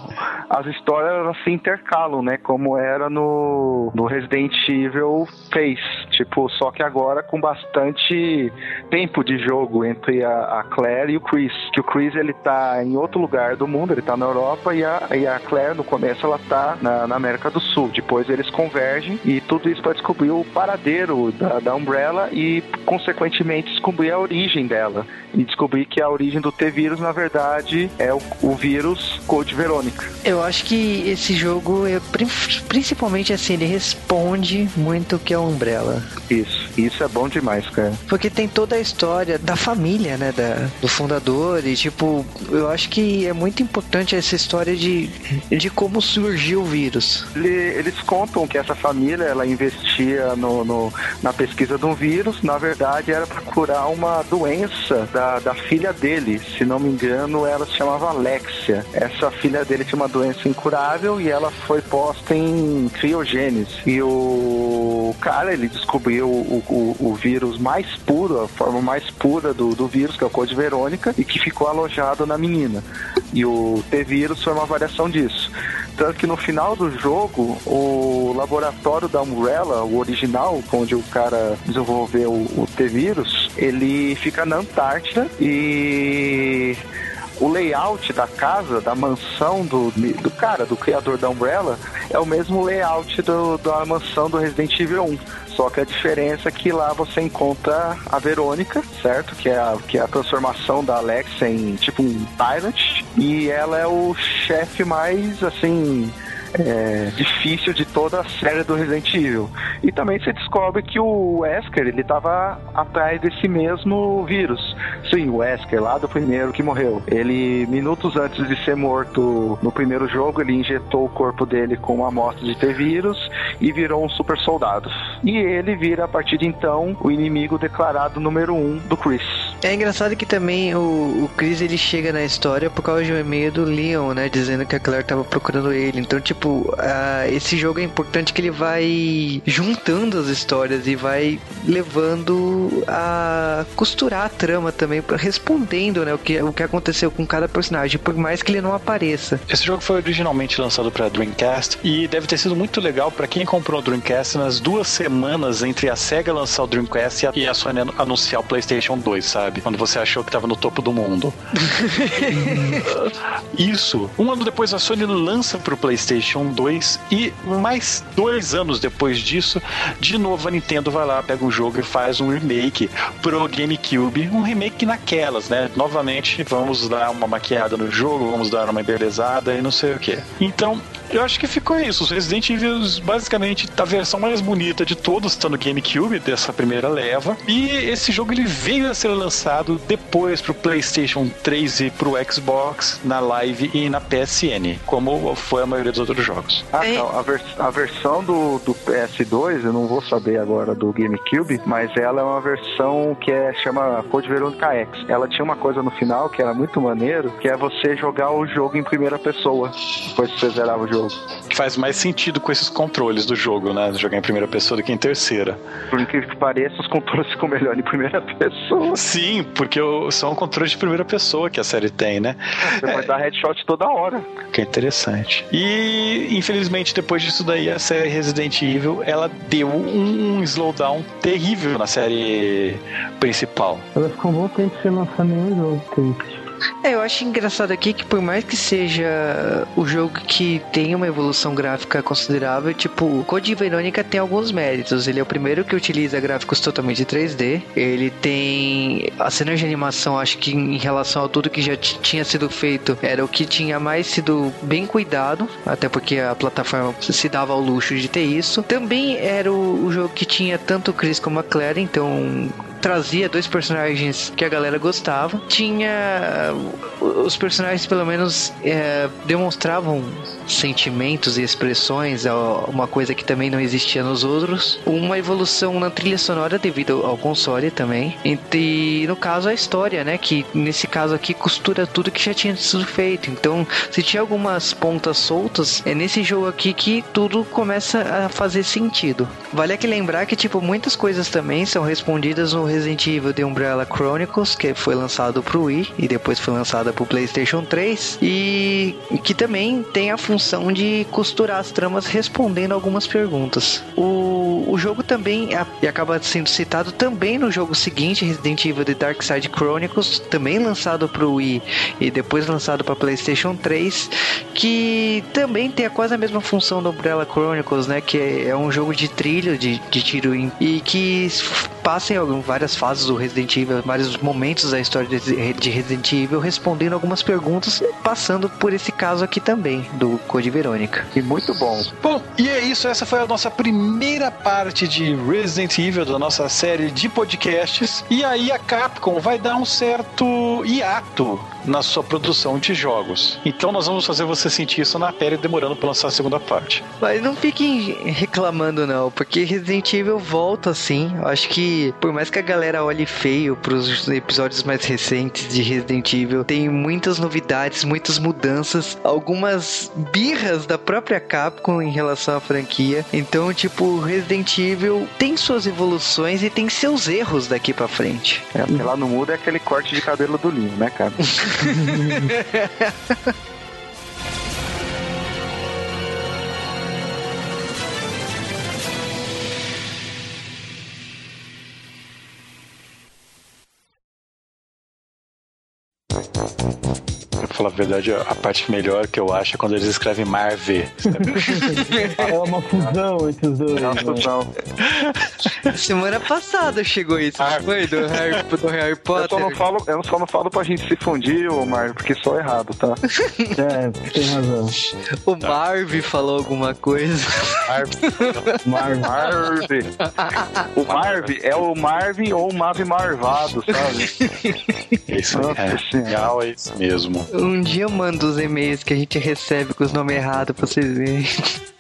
as histórias elas se intercalam, né? Como era no, no Resident Evil fez. Tipo, só que agora com bastante tempo de jogo entre a, a Claire e o Chris. Que o Chris ele tá em outro lugar do mundo, ele tá na Europa, e a, e a Claire no começo ela tá na, na América do Sul. Depois eles convergem e tudo isso para descobrir o paradeiro da, da Umbrella e, consequentemente, descobrir a origem dela. E descobrir que a origem do T-Vírus, na verdade, é o, o vírus Code Verônica.
Eu acho que esse jogo, é, pri- principalmente assim, ele responde muito o que é a Umbrella.
Isso, isso é bom demais, cara.
Porque tem toda a história da família, né, da, do fundador e, tipo, eu acho que é muito importante essa história de, de como surgiu o vírus.
Eles contam que essa família, ela investia no, no na pesquisa de um vírus, na verdade era para curar uma doença da, da filha dele, se não me engano, ela se chamava Alexia. Essa filha dele tinha uma doença incurável e ela foi posta em criogênese. E o cara, ele descobriu o, o, o vírus mais puro, a forma mais pura do, do vírus, que é o Code Verônica, e que ficou alojado na menina. E o T-vírus foi uma variação disso. Tanto que no final do jogo, o laboratório da Umbrella, o original, onde o cara desenvolveu o T-vírus, ele fica na Antártida e o layout da casa, da mansão do, do cara, do criador da Umbrella, é o mesmo layout do, da mansão do Resident Evil 1. Só que a diferença é que lá você encontra a Verônica, certo? Que é a, que é a transformação da Alex em tipo um Tyrant. E ela é o chefe mais, assim, é, difícil de toda a série do Resident Evil. E também você descobre que o Wesker ele estava atrás desse mesmo vírus. Sim, o Wesker lá do primeiro que morreu. Ele minutos antes de ser morto no primeiro jogo ele injetou o corpo dele com uma amostra de ter vírus e virou um super soldado. E ele vira a partir de então o inimigo declarado número um do Chris.
É engraçado que também o, o Chris ele chega na história por causa de um e-mail do Leon, né, dizendo que a Claire estava procurando ele. Então tipo tipo, uh, esse jogo é importante que ele vai juntando as histórias e vai levando a costurar a trama também, respondendo, né, o que, o que aconteceu com cada personagem, por mais que ele não apareça.
Esse jogo foi originalmente lançado para Dreamcast e deve ter sido muito legal para quem comprou o Dreamcast nas duas semanas entre a Sega lançar o Dreamcast e a Sony anunciar o PlayStation 2, sabe? Quando você achou que tava no topo do mundo. Isso. Um ano depois a Sony lança pro PlayStation PlayStation 2 e mais dois anos depois disso, de novo a Nintendo vai lá, pega um jogo e faz um remake pro GameCube, um remake naquelas, né? Novamente, vamos dar uma maquiada no jogo, vamos dar uma embelezada e não sei o que. Então, eu acho que ficou isso. Os Resident Evil, basicamente, a versão mais bonita de todos está no GameCube, dessa primeira leva. E esse jogo ele veio a ser lançado depois pro PlayStation 3 e pro Xbox, na Live e na PSN, como foi a maioria dos outros jogos.
Ah, então, a, vers a versão do, do PS2, eu não vou saber agora do GameCube, mas ela é uma versão que é, chama Code Veronica X. Ela tinha uma coisa no final que era muito maneiro, que é você jogar o jogo em primeira pessoa, depois que você zerava o jogo
Que faz mais sentido com esses controles do jogo, né? Jogar em primeira pessoa do que em terceira.
Por incrível que pareça, os controles ficam melhor em primeira pessoa.
Sim, porque são controles de primeira pessoa que a série tem, né?
Você é, dar headshot toda hora.
Que é interessante. E, infelizmente, depois disso daí, a série Resident Evil, ela deu um slowdown terrível na série principal.
Ela ficou um bom tempo sem lançar nenhum jogo, triste.
É, eu acho engraçado aqui que por mais que seja o jogo que tem uma evolução gráfica considerável, tipo, Code Verônica tem alguns méritos. Ele é o primeiro que utiliza gráficos totalmente 3D. Ele tem a cena de animação, acho que em relação a tudo que já tinha sido feito, era o que tinha mais sido bem cuidado, até porque a plataforma se dava ao luxo de ter isso. Também era o, o jogo que tinha tanto Chris como a Claire, então trazia dois personagens que a galera gostava. Tinha. Os personagens, pelo menos, é, demonstravam sentimentos e expressões, uma coisa que também não existia nos outros. Uma evolução na trilha sonora devido ao console também. E no caso a história, né? Que nesse caso aqui costura tudo que já tinha sido feito. Então, se tinha algumas pontas soltas, é nesse jogo aqui que tudo começa a fazer sentido. Vale aqui lembrar que, tipo, muitas coisas também são respondidas no Resident Evil The Umbrella Chronicles, que foi lançado pro Wii e depois foi lançado pro PlayStation 3, e que também tem a função de costurar as tramas respondendo algumas perguntas. O, o jogo também e acaba sendo citado também no jogo seguinte, Resident Evil The Dark Side Chronicles, também lançado pro Wii e depois lançado para PlayStation 3, que também tem quase a mesma função do Umbrella Chronicles, né, que é, é um jogo de trilho, de, de tiro e que passa em várias fases do Resident Evil, vários momentos da história de Resident Evil, respondendo algumas perguntas, passando por esse caso aqui também, do Code Verônica.
E muito bom.
Bom, e é isso. Essa foi a nossa primeira parte de Resident Evil, da nossa série de podcasts. E aí a Capcom vai dar um certo hiato na sua produção de jogos. Então nós vamos fazer você sentir isso na pele demorando para lançar a segunda parte.
Mas não fiquem reclamando não, porque Resident Evil volta assim. Eu acho que por mais que a galera olhe feio pros episódios mais recentes de Resident Evil, tem muitas novidades, muitas mudanças, algumas birras da própria Capcom em relação à franquia. Então, tipo, Resident Evil tem suas evoluções e tem seus erros daqui para frente.
É, lá não muda é aquele corte de cabelo do Linho, né, cara?
falar a verdade, a parte melhor que eu acho é quando eles escrevem Marve.
é uma fusão entre os dois. É uma
né? fusão.
Semana passada chegou isso, ah, foi? Do Harry, do Harry Potter.
Eu só, não falo, eu só não falo pra gente se fundir, ô Marv, porque só errado, tá?
é, tem razão.
O Marv falou alguma coisa.
Marv. Marv. O Marv é o Marvin ou o Marvin Marvado, sabe?
Isso é, real, é isso mesmo.
Um dia eu mando os e-mails que a gente recebe com os nomes errados pra vocês verem.